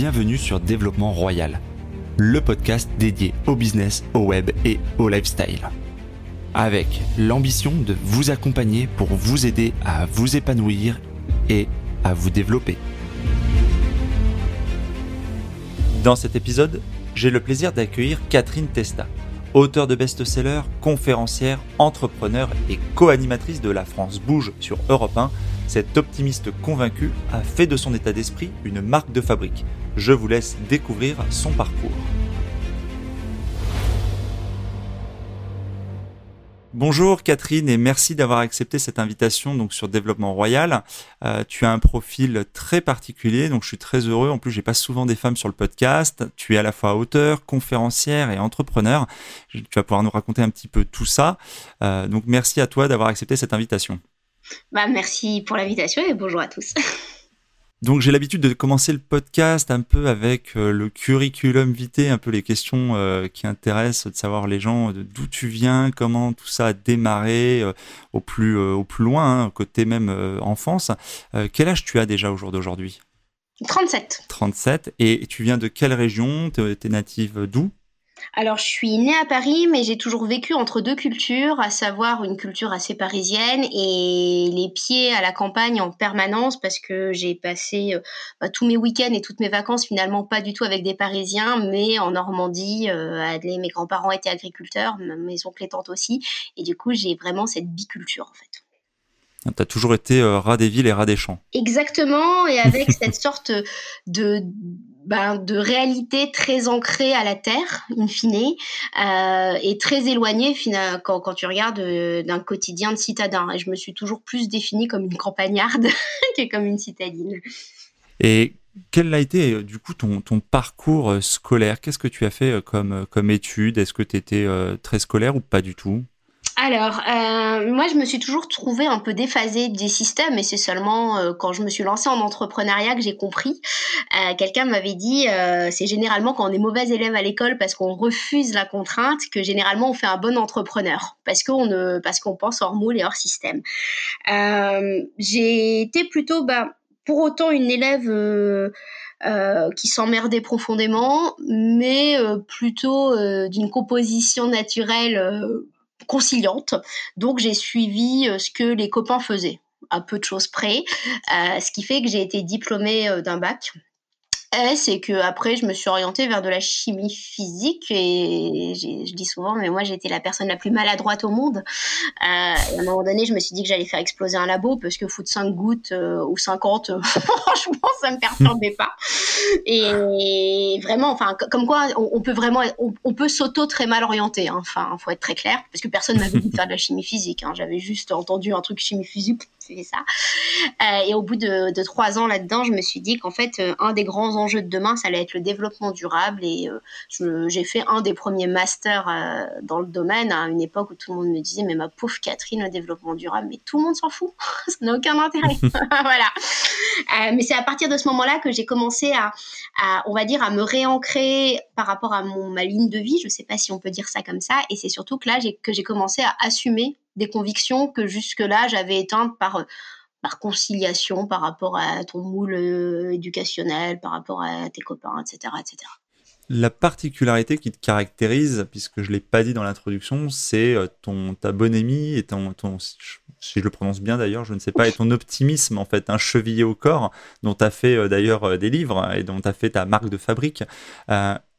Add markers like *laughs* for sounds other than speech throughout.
bienvenue sur Développement Royal, le podcast dédié au business, au web et au lifestyle. Avec l'ambition de vous accompagner pour vous aider à vous épanouir et à vous développer. Dans cet épisode, j'ai le plaisir d'accueillir Catherine Testa, auteure de best-sellers, conférencière, entrepreneur et co-animatrice de La France Bouge sur Europe 1 cet optimiste convaincu a fait de son état d'esprit une marque de fabrique. Je vous laisse découvrir son parcours. Bonjour Catherine et merci d'avoir accepté cette invitation sur Développement Royal. Euh, tu as un profil très particulier donc je suis très heureux. En plus j'ai pas souvent des femmes sur le podcast. Tu es à la fois auteur, conférencière et entrepreneur. Tu vas pouvoir nous raconter un petit peu tout ça. Euh, donc merci à toi d'avoir accepté cette invitation. Bah, merci pour l'invitation et bonjour à tous. *laughs* Donc j'ai l'habitude de commencer le podcast un peu avec euh, le curriculum vitae, un peu les questions euh, qui intéressent de savoir les gens d'où tu viens, comment tout ça a démarré euh, au plus au plus loin, hein, côté même enfance. quel âge tu as déjà au jour d'aujourd'hui? 37. 37. Et tu viens de quelle région? Tu es native d'où? Alors, je suis née à Paris, mais j'ai toujours vécu entre deux cultures, à savoir une culture assez parisienne et les pieds à la campagne en permanence, parce que j'ai passé euh, bah, tous mes week-ends et toutes mes vacances finalement pas du tout avec des Parisiens, mais en Normandie. Euh, mes grands-parents étaient agriculteurs, mes oncles et tantes aussi, et du coup, j'ai vraiment cette biculture en fait. Tu as toujours été euh, rat des villes et rat des champs. Exactement, et avec *laughs* cette sorte de ben, de réalité très ancrée à la terre, in fine, euh, et très éloignée quand, quand tu regardes euh, d'un quotidien de citadin. Et je me suis toujours plus définie comme une campagnarde *laughs* que comme une citadine. Et quel a été euh, du coup ton, ton parcours scolaire? Qu'est-ce que tu as fait comme, comme Est-ce que tu étais très scolaire ou pas du tout? Alors, euh, moi, je me suis toujours trouvée un peu déphasée des systèmes, et c'est seulement euh, quand je me suis lancée en entrepreneuriat que j'ai compris. Euh, quelqu'un m'avait dit, c'est généralement quand on est mauvais élève à l'école parce qu'on refuse la contrainte que généralement on fait un bon entrepreneur parce qu'on ne, parce qu'on pense hors moule et hors système. j'ai été plutôt, bah, pour autant une élève. qui s'emmerdait profondément, mais plutôt d'une composition naturelle conciliante. Donc j'ai suivi euh, ce que les copains faisaient à peu de choses près, euh, ce qui fait que j'ai été diplômée euh, d'un bac c'est que après je me suis orientée vers de la chimie physique et je dis souvent mais moi j'étais la personne la plus maladroite au monde. Euh, à un moment donné je me suis dit que j'allais faire exploser un labo parce que foutre 5 gouttes euh, ou 50 *laughs* franchement ça me perturbait pas. Et vraiment enfin comme quoi on, peut vraiment on, peut s'auto très mal orienter. Hein. Enfin faut être très clair parce que personne m'avait dit de faire de la chimie physique. Hein. J'avais juste entendu un truc chimie physique ça. Euh, et au bout de, de trois ans là-dedans, je me suis dit qu'en fait, euh, un des grands enjeux de demain, ça allait être le développement durable. Et euh, j'ai fait un des premiers masters dans le domaine à une époque où tout le monde me disait, mais ma pauvre Catherine, le développement durable, mais tout le monde s'en fout. *laughs* ça n'a aucun intérêt. *laughs* voilà. mais c'est à partir de ce moment-là que j'ai commencé à, à, on va dire, à me réancrer par rapport à mon, ma ligne de vie. Je ne sais pas si on peut dire ça comme ça. Et c'est surtout que là que j'ai commencé à assumer des convictions que jusque-là j'avais éteintes par, euh, par conciliation, par rapport à ton moule euh, éducationnel, par rapport à tes copains, etc. etc. La particularité qui te caractérise, puisque je ne l'ai pas dit dans l'introduction, c'est euh, ton, ta bonémie et ton, si je le prononce bien d'ailleurs, je ne sais pas, et ton optimisme en fait, un chevillé au corps, dont tu as fait d'ailleurs des livres et dont tu as fait ta marque de fabrique.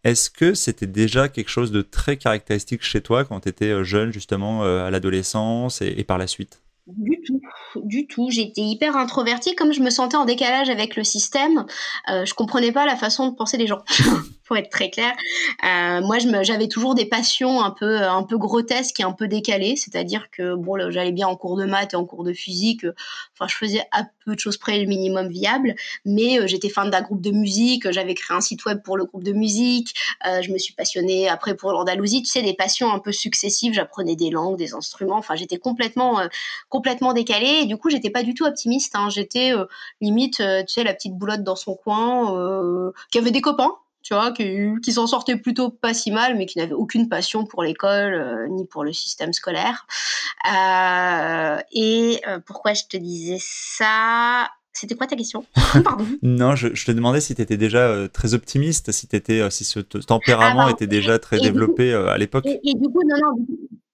Est-ce que c'était déjà quelque chose de très caractéristique chez toi quand tu étais euh, jeune, justement, euh, à l'adolescence et, par la suite? Du tout, du tout. J'étais hyper introvertie, comme je me sentais en décalage avec le système. Euh, je comprenais pas la façon de penser des gens. *laughs* pour être très clair. Euh, moi, j'avais toujours des passions un peu, un peu grotesques et un peu décalées, c'est-à-dire que bon, j'allais bien en cours de maths et en cours de physique. Enfin, je faisais à peu de choses près le minimum viable, mais euh, j'étais fan d'un groupe de musique. J'avais créé un site web pour le groupe de musique. Euh, je me suis passionnée après pour l'Andalousie. Tu sais, des passions un peu successives. J'apprenais des langues, des instruments. Enfin, j'étais complètement, complètement décalée. Et du coup, j'étais pas du tout optimiste. Hein. J'étais limite, tu sais, la petite boulotte dans son coin, qui avait des copains tu vois, qui, qui s'en sortait plutôt pas si mal, mais qui n'avait aucune passion pour l'école euh, ni pour le système scolaire. Euh, et euh, pourquoi je te disais ça? C'était quoi ta question? *laughs* Pardon. non, je, te demandais si tu étais déjà très optimiste, si, étais, si ce tempérament ah, était déjà très développé à l'époque. Et, du coup, non, non,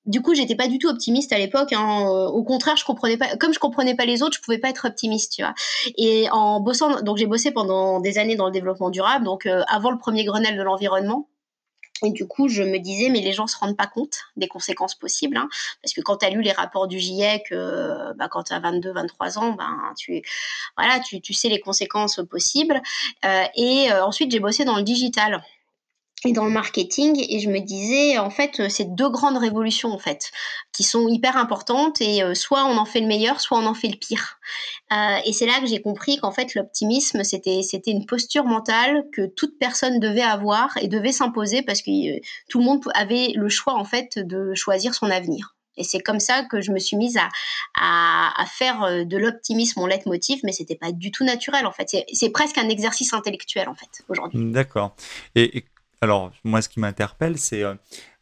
du coup, j'étais pas du tout optimiste à l'époque. Hein. Au contraire, je comprenais pas. Comme je comprenais pas les autres, je pouvais pas être optimiste, tu vois. Et en bossant, donc j'ai bossé pendant des années dans le développement durable. Donc euh, avant le premier Grenelle de l'environnement. Et du coup, je me disais, mais les gens se rendent pas compte des conséquences possibles, hein. parce que quand tu as lu les rapports du GIEC, euh, bah, quand tu as 22, 23 ans, ben, tu, voilà, tu, tu sais les conséquences possibles. Euh, et ensuite, j'ai bossé dans le digital dans le marketing et je me disais en fait euh, c'est deux grandes révolutions en fait qui sont hyper importantes et euh, soit on en fait le meilleur soit on en fait le pire euh, et c'est là que j'ai compris qu'en fait l'optimisme c'était c'était une posture mentale que toute personne devait avoir et devait s'imposer parce que tout le monde avait le choix en fait de choisir son avenir et c'est comme ça que je me suis mise à, à, faire de l'optimisme mon leitmotiv, mais c'était pas du tout naturel en fait. C'est presque un exercice intellectuel en fait aujourd'hui. D'accord. Et, et alors, moi, ce qui m'interpelle, c'est euh,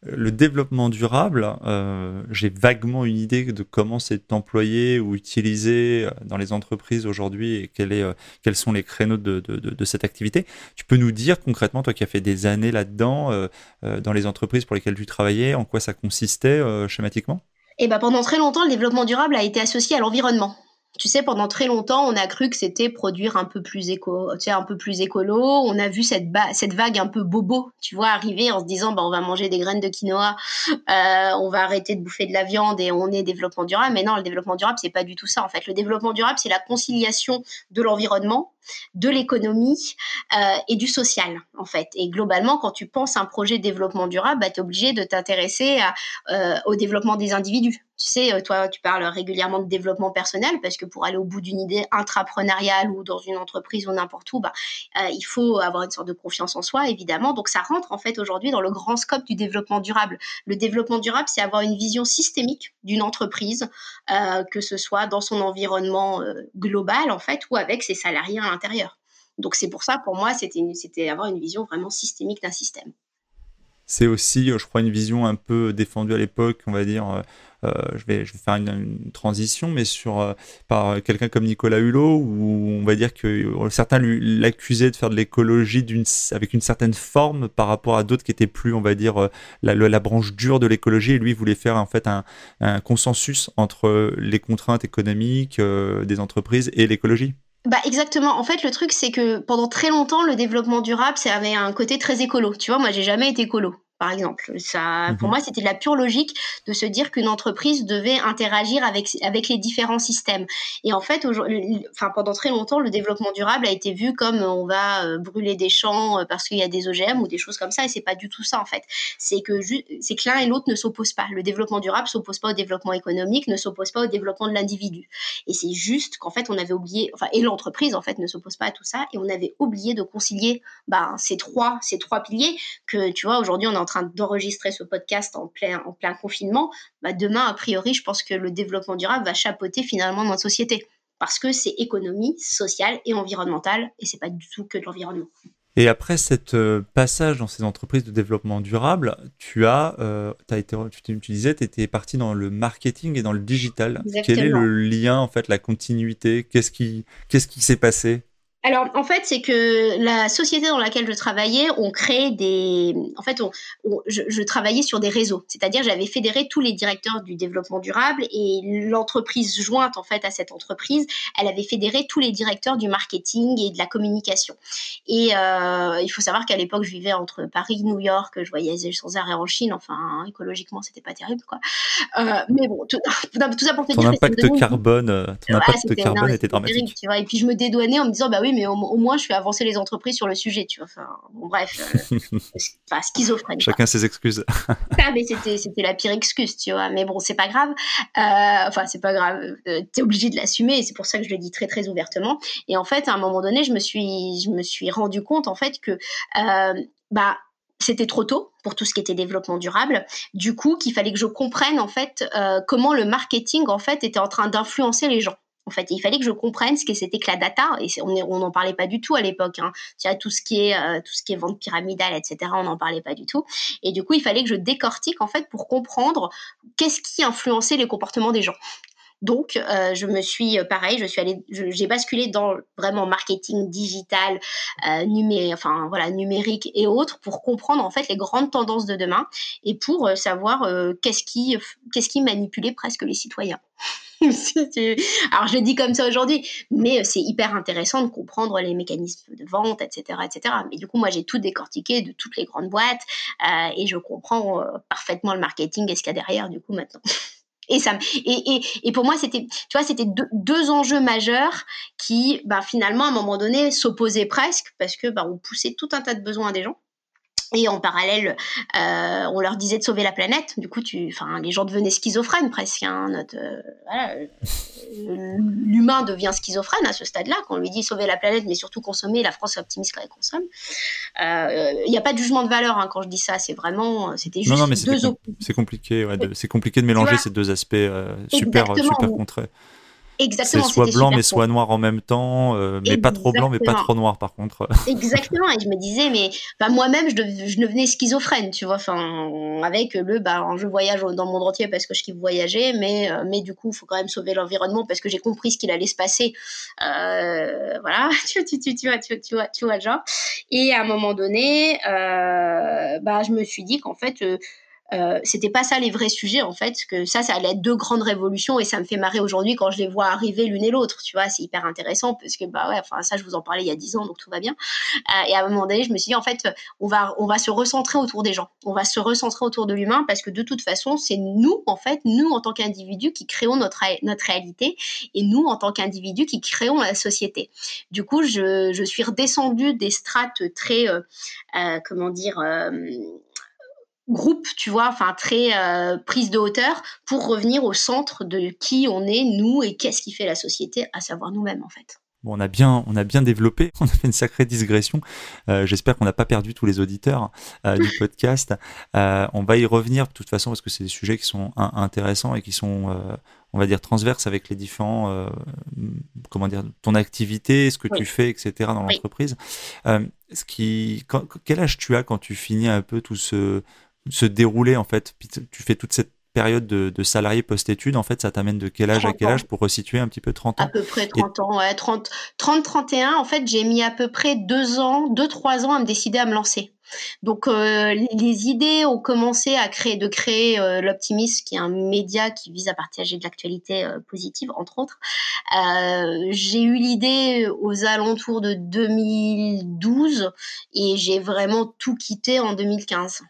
le développement durable. Euh, j'ai vaguement une idée de comment c'est employé ou utilisé euh, dans les entreprises aujourd'hui et quels sont les créneaux de, cette activité. Tu peux nous dire concrètement, toi qui as fait des années là-dedans, dans les entreprises pour lesquelles tu travaillais, en quoi ça consistait schématiquement? Eh ben, pendant très longtemps, le développement durable a été associé à l'environnement tu sais, pendant très longtemps, on a cru que c'était produire un peu plus éco, tu sais, un peu plus écolo. On a vu cette, cette vague un peu bobo, tu vois, arriver en se disant, bah, on va manger des graines de quinoa, euh, on va arrêter de bouffer de la viande et on est développement durable. Mais non, le développement durable, c'est pas du tout ça, en fait. Le développement durable, c'est la conciliation de l'environnement, de l'économie euh, et du social, en fait. Et globalement, quand tu penses un projet de développement durable, bah, tu es obligé de t'intéresser euh, au développement des individus. Tu sais, euh, toi, tu parles régulièrement de développement personnel parce que pour aller au bout d'une idée intrapreneuriale ou dans une entreprise ou n'importe où, bah, euh, il faut avoir une sorte de confiance en soi, évidemment. Donc, ça rentre en fait aujourd'hui dans le grand scope du développement durable. Le développement durable, c'est avoir une vision systémique d'une entreprise, euh, que ce soit dans son environnement global en fait ou avec ses salariés à l'intérieur. Donc, c'est pour ça, pour moi, c'était avoir une vision vraiment systémique d'un système. C'est aussi, je crois, une vision un peu défendue à l'époque, on va dire euh, je, vais, je vais faire une, transition, mais sur euh, par quelqu'un comme Nicolas Hulot, où on va dire que euh, certains l'accusaient de faire de l'écologie avec une certaine forme par rapport à d'autres qui étaient plus, on va dire, la, branche dure de l'écologie. Et lui voulait faire en fait un consensus entre les contraintes économiques des entreprises et l'écologie. Bah exactement. En fait, le truc c'est que pendant très longtemps, le développement durable, ça avait un côté très écolo. Tu vois, moi, j'ai jamais été écolo par exemple. Ça, Pour mhm. moi, c'était la pure logique de se dire qu'une entreprise devait interagir avec, avec les différents systèmes. Et en fait, enfin, pendant très longtemps, le développement durable a été vu comme euh, on va euh, brûler des champs euh, parce qu'il y a des OGM ou des choses comme ça. Et c'est pas du tout ça, en fait. C'est que, c'est que l'un et l'autre ne s'opposent pas. Le développement durable s'oppose pas au développement économique, ne s'oppose pas au développement de l'individu. Et c'est juste qu'en fait, on avait oublié, enfin, et l'entreprise, en fait, ne s'oppose pas à tout ça. Et on avait oublié de concilier ben, ces, trois, ces trois piliers que, tu vois, aujourd'hui, on est en train d'enregistrer ce podcast en plein, en plein confinement, bah demain, a priori, je pense que le développement durable va chapeauter finalement notre société. Parce que c'est économie, sociale et environnementale, et c'est pas du tout que de l'environnement. Et après cette euh, passage dans ces entreprises de développement durable, tu as, euh, as été, tu, tu disais, tu étais parti dans le marketing et dans le digital. Quel est le lien, en fait, la continuité? Qu'est-ce qui, qu'est-ce qui s'est passé? Alors, en fait, c'est que la société dans laquelle je travaillais, on crée des. En fait, on, je, travaillais sur des réseaux. C'est-à-dire, j'avais fédéré tous les directeurs du développement durable et l'entreprise jointe, en fait, à cette entreprise, elle avait fédéré tous les directeurs du marketing et de la communication. Et euh, il faut savoir qu'à l'époque, je vivais entre Paris, New York, je voyageais sans arrêt en Chine. Enfin, écologiquement, c'était pas terrible, quoi. Euh, mais bon, tout, *laughs* ça pour te ton dire. Impact carbone, euh, ton impact carbone était dramatique. tu vois. Et puis, je me dédouanais en me disant, bah oui, mais au, moins je fais avancer les entreprises sur le sujet, tu vois. Enfin, bon, bref, *laughs* euh, enfin, schizophrène. Chacun ses excuses. *laughs* ah, mais c'était, c'était la pire excuse, tu vois. Mais bon, c'est pas grave. Euh, enfin, c'est pas grave. Euh, tu es obligé de l'assumer et c'est pour ça que je le dis très, très ouvertement. Et en fait, à un moment donné, je me suis, je me suis rendu compte, en fait, que, bah, c'était trop tôt pour tout ce qui était développement durable. Du coup, qu'il fallait que je comprenne en fait comment le marketing en fait était en train d'influencer les gens. En fait, il fallait que je comprenne ce que c'était que la data, et on n'en parlait pas du tout à l'époque. Hein. tout ce qui est euh, tout ce qui est vente pyramidale, etc. On n'en parlait pas du tout. Et du coup, il fallait que je décortique en fait pour comprendre qu'est-ce qui influençait les comportements des gens. Donc, euh, je me suis, euh, pareil, je suis allée, j'ai basculé dans vraiment marketing digital, euh, numérique, enfin voilà, numérique et autres pour comprendre en fait les grandes tendances de demain et pour savoir qu'est-ce qui, qu'est-ce qui manipulait presque les citoyens. *laughs* Alors je dis comme ça aujourd'hui, mais c'est hyper intéressant de comprendre les mécanismes de vente, etc., etc. Mais du coup, moi, j'ai tout décortiqué de toutes les grandes boîtes et je comprends parfaitement le marketing et ce qu'il y a derrière du coup maintenant. *laughs* Et, ça, et, et, et pour moi, c'était, tu vois, c'était deux, enjeux majeurs qui, bah, finalement, à un moment donné, s'opposaient presque parce que bah, on poussait tout un tas de besoins à des gens. Et en parallèle, euh, on leur disait de sauver la planète. Du coup, tu, enfin, les gens devenaient schizophrènes presque. Hein, notre, euh, voilà, l'humain devient schizophrène à ce stade-là. Quand on lui dit sauver la planète, mais surtout consommer, la France est optimiste quand elle consomme. Il euh, n'y a pas de jugement de valeur hein, quand je dis ça. C'est vraiment, c'était juste non, non, mais deux C'est compliqué, ouais, c'est compliqué de mélanger ces deux aspects super, super contraires. Exactement. C'est soit blanc mais soit noir en même temps, euh, mais pas trop blanc mais pas trop noir par contre. *laughs* Exactement. Et je me disais, mais moi-même, je, je, devenais schizophrène, tu vois, enfin, avec le, bah, je voyage dans le monde entier parce que je kiffe voyager, mais, euh, mais du coup, il faut quand même sauver l'environnement parce que j'ai compris ce qu'il allait se passer. Euh, voilà, *laughs* tu, tu, tu, tu, vois, tu, tu, vois, tu vois, genre. Et à un moment donné, bah, je me suis dit qu'en fait, euh, c'était pas ça les vrais sujets en fait que ça ça allait être deux grandes révolutions et ça me fait marrer aujourd'hui quand je les vois arriver l'une et l'autre tu vois c'est hyper intéressant parce que bah ouais enfin ça je vous en parlais il y a dix ans donc tout va bien. Euh, et à un moment donné je me suis dit en fait on va on va se recentrer autour des gens. On va se recentrer autour de l'humain parce que de toute façon c'est nous en fait nous en tant qu'individus qui créons notre notre réalité et nous en tant qu'individus qui créons la société. Du coup je, je suis redescendue des strates très euh, euh comment dire groupe, tu vois, enfin très euh, prise de hauteur pour revenir au centre de qui on est, nous, et qu'est-ce qui fait la société, à savoir nous-mêmes en fait. Bon, on a bien, on a bien développé, *laughs* on a fait une sacrée digression. Euh, j'espère qu'on n'a pas perdu tous les auditeurs euh, du *laughs* podcast. on va y revenir de toute façon parce que c'est des sujets qui sont intéressants et qui sont, on va dire, transverses avec les différents, comment dire, ton activité, ce que tu fais, etc. dans l'entreprise. ce qui, quel âge tu as quand tu finis un peu tout ce se dérouler en fait Tu fais toute cette période de, salarié post-études, en fait, ça t'amène de quel âge à quel âge pour resituer un petit peu 30 ans À peu près 30 ans, ouais. 30, 30, 31, en fait, j'ai mis à peu près deux ans, deux, trois ans à me décider à me lancer. Donc euh, les idées ont commencé à créer, de créer euh, qui est un média qui vise à partager de l'actualité euh, positive, entre autres. j'ai eu l'idée aux alentours de 2012 et j'ai vraiment tout quitté en 2015.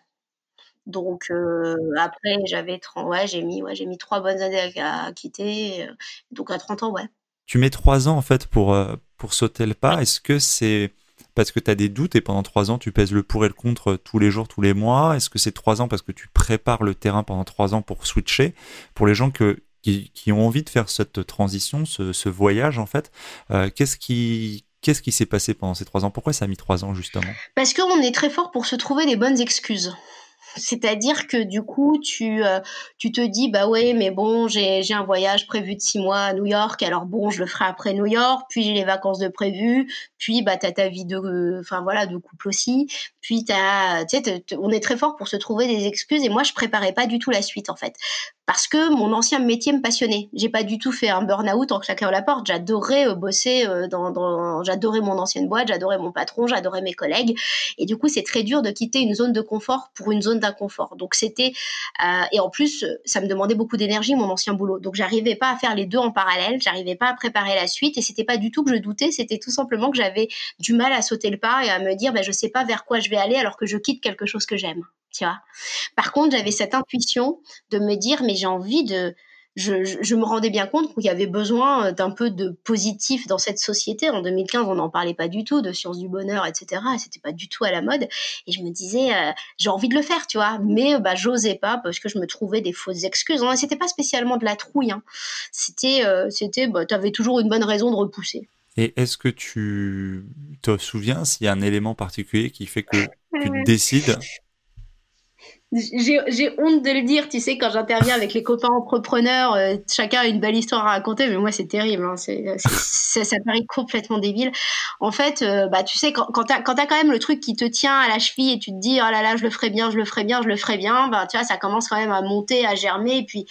Donc euh, après, j'avais 30, ouais, j'ai mis, ouais, j'ai mis trois bonnes années à, quitter. Euh, donc à 30 ans, ouais. Tu mets trois ans en fait pour, euh, pour sauter le pas. Est-ce que c'est parce que tu as des doutes et pendant trois ans tu pèses le pour et le contre tous les jours, tous les mois? Est-ce que c'est trois ans parce que tu prépares le terrain pendant trois ans pour switcher? Pour les gens que, qui, qui, ont envie de faire cette transition, ce, ce voyage en fait, qu'est-ce qui, Qu'est-ce qui s'est passé pendant ces trois ans? Pourquoi ça a mis trois ans justement? Parce qu'on est très fort pour se trouver des bonnes excuses. C'est-à-dire que du coup, tu, euh, tu te dis, bah ouais, mais bon, j'ai un voyage prévu de six mois à New York, alors bon, je le ferai après New York, puis j'ai les vacances de prévu, puis bah t'as ta vie de, voilà, de couple aussi, puis t'as, tu sais, on est très fort pour se trouver des excuses, et moi, je préparais pas du tout la suite en fait parce que mon ancien métier me passionnait. J'ai pas du tout fait un burn-out en claquant la porte. J'adorais euh, bosser euh, dans, dans j'adorais mon ancienne boîte, j'adorais mon patron, j'adorais mes collègues. Et du coup, c'est très dur de quitter une zone de confort pour une zone d'inconfort. Donc c'était euh, et en plus, ça me demandait beaucoup d'énergie mon ancien boulot. Donc j'arrivais pas à faire les deux en parallèle. J'arrivais pas à préparer la suite. Et c'était pas du tout que je doutais. C'était tout simplement que j'avais du mal à sauter le pas et à me dire, ben je sais pas vers quoi je vais aller alors que je quitte quelque chose que j'aime. Tu vois. Par contre, j'avais cette intuition de me dire, mais j'ai envie de. Je, je, me rendais bien compte qu'il y avait besoin d'un peu de positif dans cette société. En 2015, on n'en parlait pas du tout de sciences du bonheur, etc. C'était pas du tout à la mode. Et je me disais, euh, j'ai envie de le faire, tu vois. Mais bah, j'osais pas parce que je me trouvais des fausses excuses. C'était pas spécialement de la trouille. Hein. C'était, euh, c'était, bah, tu avais toujours une bonne raison de repousser. Et est-ce que tu te souviens s'il y a un élément particulier qui fait que tu *laughs* décides j'ai honte de le dire, tu sais, quand j'interviens avec les copains entrepreneurs, euh, chacun a une belle histoire à raconter, mais moi c'est terrible, hein, *laughs* ça, ça, paraît complètement débile. En fait, euh, bah, tu sais, quand, quand tu as, quand même le truc qui te tient à la cheville et tu te dis, oh là là, je le ferai bien, je le ferai bien, je le ferai bien, bah, tu vois, ça commence quand même à monter, à germer. Et puis,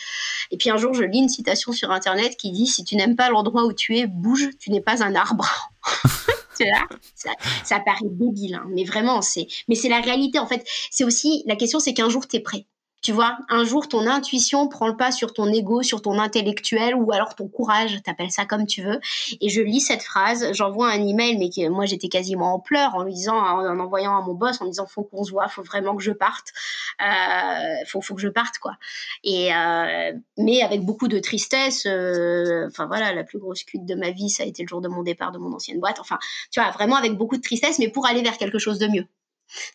et puis un jour, je lis une citation sur Internet qui dit, si tu n'aimes pas l'endroit où tu es, bouge, tu n'es pas un arbre. *laughs* ça, ça, paraît débile, hein, mais vraiment, c'est, mais c'est la réalité. En fait, c'est aussi la question, c'est qu'un jour, tu es prêt. Tu vois, un jour, ton intuition prend le pas sur ton ego, sur ton intellectuel ou alors ton courage, t'appelles ça comme tu veux. Et je lis cette phrase, j'envoie un email, mais moi j'étais quasiment en pleurs en lui disant, en, envoyant à mon boss, en disant faut qu'on se voit, faut vraiment que je parte, euh, faut, faut que je parte quoi. Et euh, mais avec beaucoup de tristesse. Euh, enfin voilà, la plus grosse cuite de ma vie, ça a été le jour de mon départ de mon ancienne boîte. Enfin, tu vois, vraiment avec beaucoup de tristesse, mais pour aller vers quelque chose de mieux.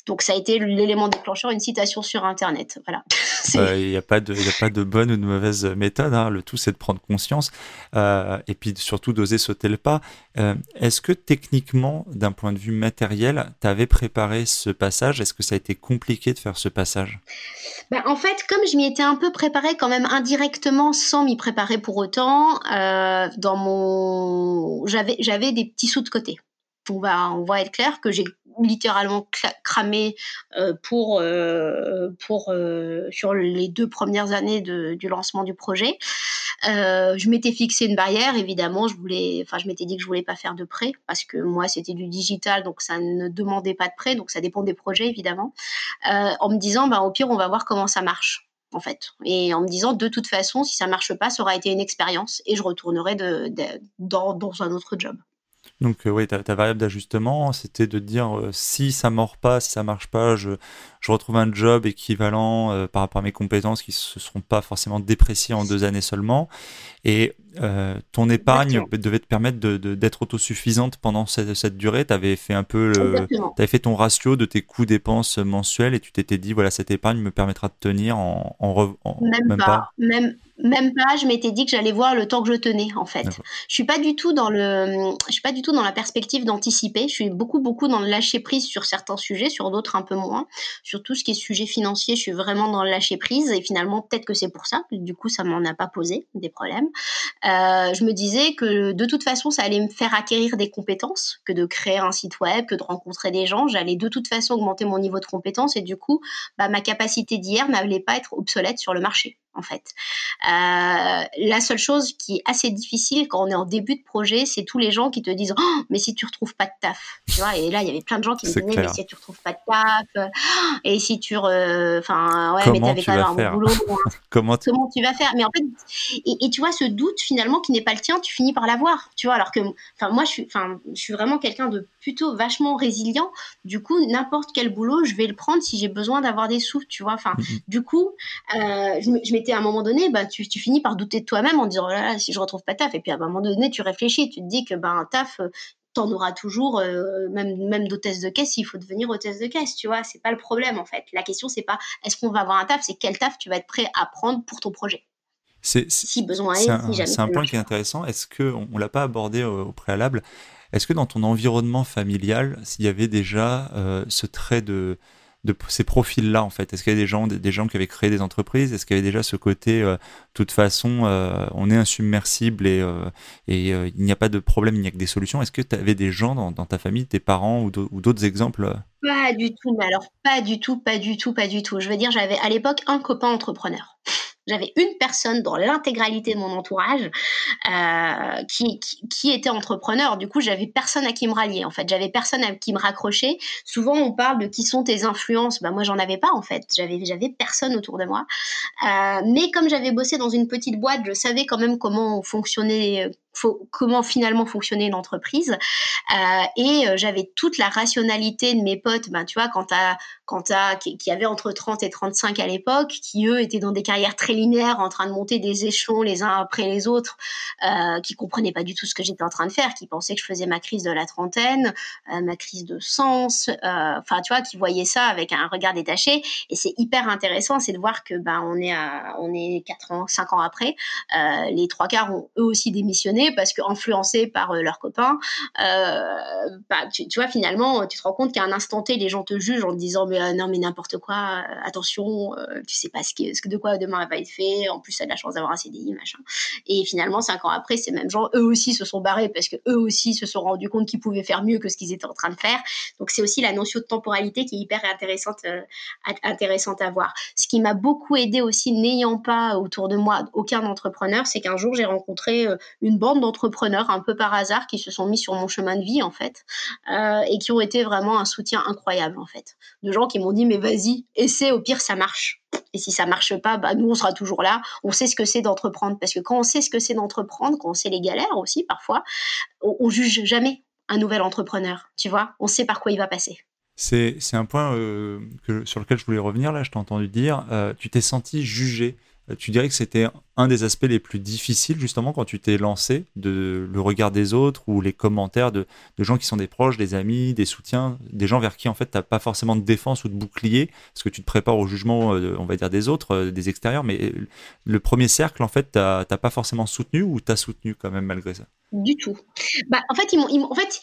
Donc ça a été l'élément déclencheur, une citation sur Internet. Voilà. Il n'y a, pas de, a pas de bonne ou de mauvaise méthode. Hein. Le tout, c'est de prendre conscience euh, et puis surtout d'oser sauter le pas. Euh, est-ce que techniquement, d'un point de vue matériel, tu avais préparé ce passage? Est-ce que ça a été compliqué de faire ce passage? Ben, En fait, comme je m'y étais un peu préparé quand même indirectement sans m'y préparer pour autant, euh, dans mon... j'avais des petits sous de côté on va, on va être clair que j'ai littéralement cramé euh, pour, euh, pour euh, sur les deux premières années du lancement du projet. je m'étais fixé une barrière, évidemment. Je voulais, enfin, je m'étais dit que je voulais pas faire de prêt parce que moi, c'était du digital, donc ça ne demandait pas de prêt, donc ça dépend des projets, évidemment. en me disant, bah, au pire, on va voir comment ça marche en fait. Et en me disant, de toute façon, si ça marche pas, ça aura été une expérience et je retournerai de, dans, dans, un autre job. Donc euh, oui, ta, variable d'ajustement, c'était de dire euh, si ça mord pas, si ça marche pas, je, je retrouve un job équivalent euh, par rapport à mes compétences qui ne se seront pas forcément dépréciées en deux années seulement. Et ton épargne devait te permettre d'être de, autosuffisante pendant cette, cette durée. Tu avais fait un peu, avais fait ton ratio de tes coûts dépenses mensuels et tu t'étais dit voilà cette épargne me permettra de tenir en, en, même, pas, même même pas, je m'étais dit que j'allais voir le temps que je tenais en fait. Je suis pas du tout dans le je suis pas du tout dans la perspective d'anticiper, je suis beaucoup beaucoup dans le lâcher prise sur certains sujets, sur d'autres un peu moins. Sur tout ce qui est sujet financier, je suis vraiment dans le lâcher prise et finalement peut-être que c'est pour ça, du coup ça m'en a pas posé des problèmes. Euh, je me disais que de toute façon ça allait me faire acquérir des compétences, que de créer un site web, que de rencontrer des gens, j'allais de toute façon augmenter mon niveau de compétences et du coup bah, ma capacité d'hier n'allait pas être obsolète sur le marché en fait. Euh, la seule chose qui est assez difficile quand on est en début de projet, c'est tous les gens qui te disent oh, mais si tu retrouves pas de taf, tu vois. Et là, il y avait plein de gens qui me disaient mais si tu retrouves pas de taf, et si tu, enfin ouais, mais t'avais quand même un boulot. Hein. *laughs* comment, tu... comment tu vas faire? Mais en fait, et, tu vois ce doute finalement qui n'est pas le tien, tu finis par l'avoir, tu vois. Alors que, enfin moi, je suis, enfin je suis vraiment quelqu'un de plutôt vachement résilient. Du coup, n'importe quel boulot, je vais le prendre si j'ai besoin d'avoir des sous, tu vois. Enfin, mm-hmm. du coup, euh, je m'étais à un moment donné, bah, tu, finis par douter de toi-même en disant, oh là là, si je retrouve pas taf. Et puis à un moment donné, tu réfléchis, tu te dis que bah, un taf, euh, t'en auras toujours, euh, même, même d'hôtesse de caisse, il faut devenir hôtesse de caisse, tu vois. C'est pas le problème, en fait. La question, c'est pas est-ce qu'on va avoir un taf, c'est quel taf tu vas être prêt à prendre pour ton projet? C'est, si besoin est, C'est un point qui est intéressant. Est-ce qu'on ne l'a pas abordé au, préalable? Est-ce que dans ton environnement familial, s'il y avait déjà euh, ce trait de, de ces profils-là en fait? Est-ce qu'il y a des gens, des, gens qui avaient créé des entreprises? Est-ce qu'il y avait déjà ce côté, euh, de toute façon, euh, on est insubmersible et, et il n'y a pas de problème, il n'y a que des solutions? Est-ce que tu avais des gens dans, ta famille, tes parents ou d'autres exemples Pas du tout, mais alors pas du tout, pas du tout, pas du tout. Je veux dire, j'avais à l'époque un copain entrepreneur. J'avais une personne dans l'intégralité de mon entourage euh, qui, était entrepreneur. Du coup, j'avais personne à qui me rallier. En fait, j'avais personne à qui me raccrocher. Souvent, on parle de qui sont tes influences. Ben, moi, j'en avais pas en fait. J'avais personne autour de moi. Euh, mais comme j'avais bossé dans une petite boîte, je savais quand même comment fonctionnait comment finalement fonctionnait une entreprise. Euh, et euh, j'avais toute la rationalité de mes potes, ben, tu vois, quand t'as, quand t'as, qui, qui avaient entre 30 et 35 à l'époque, qui eux étaient dans des carrières très linéaires, en train de monter des échelons les uns après les autres, euh, qui comprenaient pas du tout ce que j'étais en train de faire, qui pensaient que je faisais ma crise de la trentaine, euh, ma crise de sens, enfin, tu vois, qui voyaient ça avec un regard détaché. Et c'est hyper intéressant, c'est de voir que, ben, on est à, on est 4 ans, 5 ans après, les trois quarts ont eux aussi démissionné parce que influencés par leurs copains, bah, tu, vois, finalement, tu te rends compte qu'à un instant T, les gens te jugent en te disant mais non mais n'importe quoi, attention, tu sais pas ce, de quoi demain va être fait. En plus, ça a la chance d'avoir un CDI, machin. Et finalement, cinq ans après, ces mêmes gens, eux aussi, se sont barrés parce que eux aussi se sont rendus compte qu'ils pouvaient faire mieux que ce qu'ils étaient en train de faire. Donc, c'est aussi la notion de temporalité qui est hyper intéressante, euh, intéressante à voir. Ce qui m'a beaucoup aidé aussi, n'ayant pas autour de moi aucun entrepreneur, c'est qu'un jour, j'ai rencontré euh, une d'entrepreneurs un peu par hasard qui se sont mis sur mon chemin de vie, en fait, euh, et qui ont été vraiment un soutien incroyable, en fait. De gens qui m'ont dit, mais vas-y, essaie, au pire, ça marche. Et si ça marche pas, bah, nous, on sera toujours là. On sait ce que c'est d'entreprendre. Parce que quand on sait ce que c'est d'entreprendre, quand on sait les galères aussi, parfois, on, juge jamais un nouvel entrepreneur. Tu vois, on sait par quoi il va passer. C'est un point euh, sur lequel je voulais revenir. Là, je t'ai entendu dire, euh, tu t'es senti jugé tu dirais que c'était un des aspects les plus difficiles justement quand tu t'es lancé, de le regard des autres ou les commentaires de, gens qui sont des proches, des amis, des soutiens, des gens vers qui en fait tu n'as pas forcément de défense ou de bouclier, parce que tu te prépares au jugement, euh, on va dire, des autres, euh, des extérieurs, mais le premier cercle en fait tu n'as pas forcément soutenu ou tu as soutenu quand même malgré ça? Du tout. Bah, en fait, ils en fait,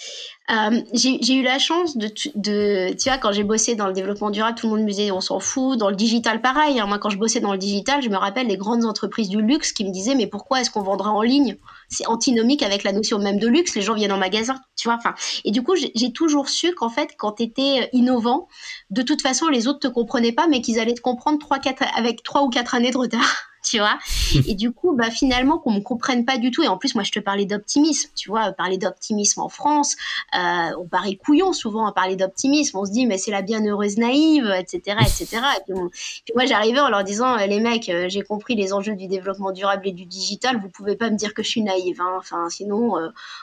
euh, j'ai eu la chance de, de, tu vois, quand j'ai bossé dans le développement durable, tout le monde me disait on s'en fout. Dans le digital, pareil. Hein. Moi, quand je bossais dans le digital, je me rappelle les grandes entreprises du luxe qui me disaient mais pourquoi est-ce qu'on vendrait en ligne? C'est antinomique avec la notion même de luxe. Les gens viennent en magasin, tu vois. Enfin, et du coup, j'ai toujours su qu'en fait, quand tu étais innovant, de toute façon, les autres te comprenaient pas, mais qu'ils allaient te comprendre trois, quatre, avec trois ou quatre années de retard tu vois. *laughs* et du coup, bah, finalement, qu'on me comprenne pas du tout. Et en plus, moi, je te parlais d'optimisme, tu vois, parler d'optimisme en France, euh, on paraît couillon souvent à parler d'optimisme. On se dit, mais c'est la bienheureuse naïve, etc., etc. Et puis, moi, j'arrivais en leur disant, euh, les mecs, euh, j'ai compris les enjeux du développement durable et du digital. Vous pouvez pas me dire que je suis naïve, hein. Enfin, sinon,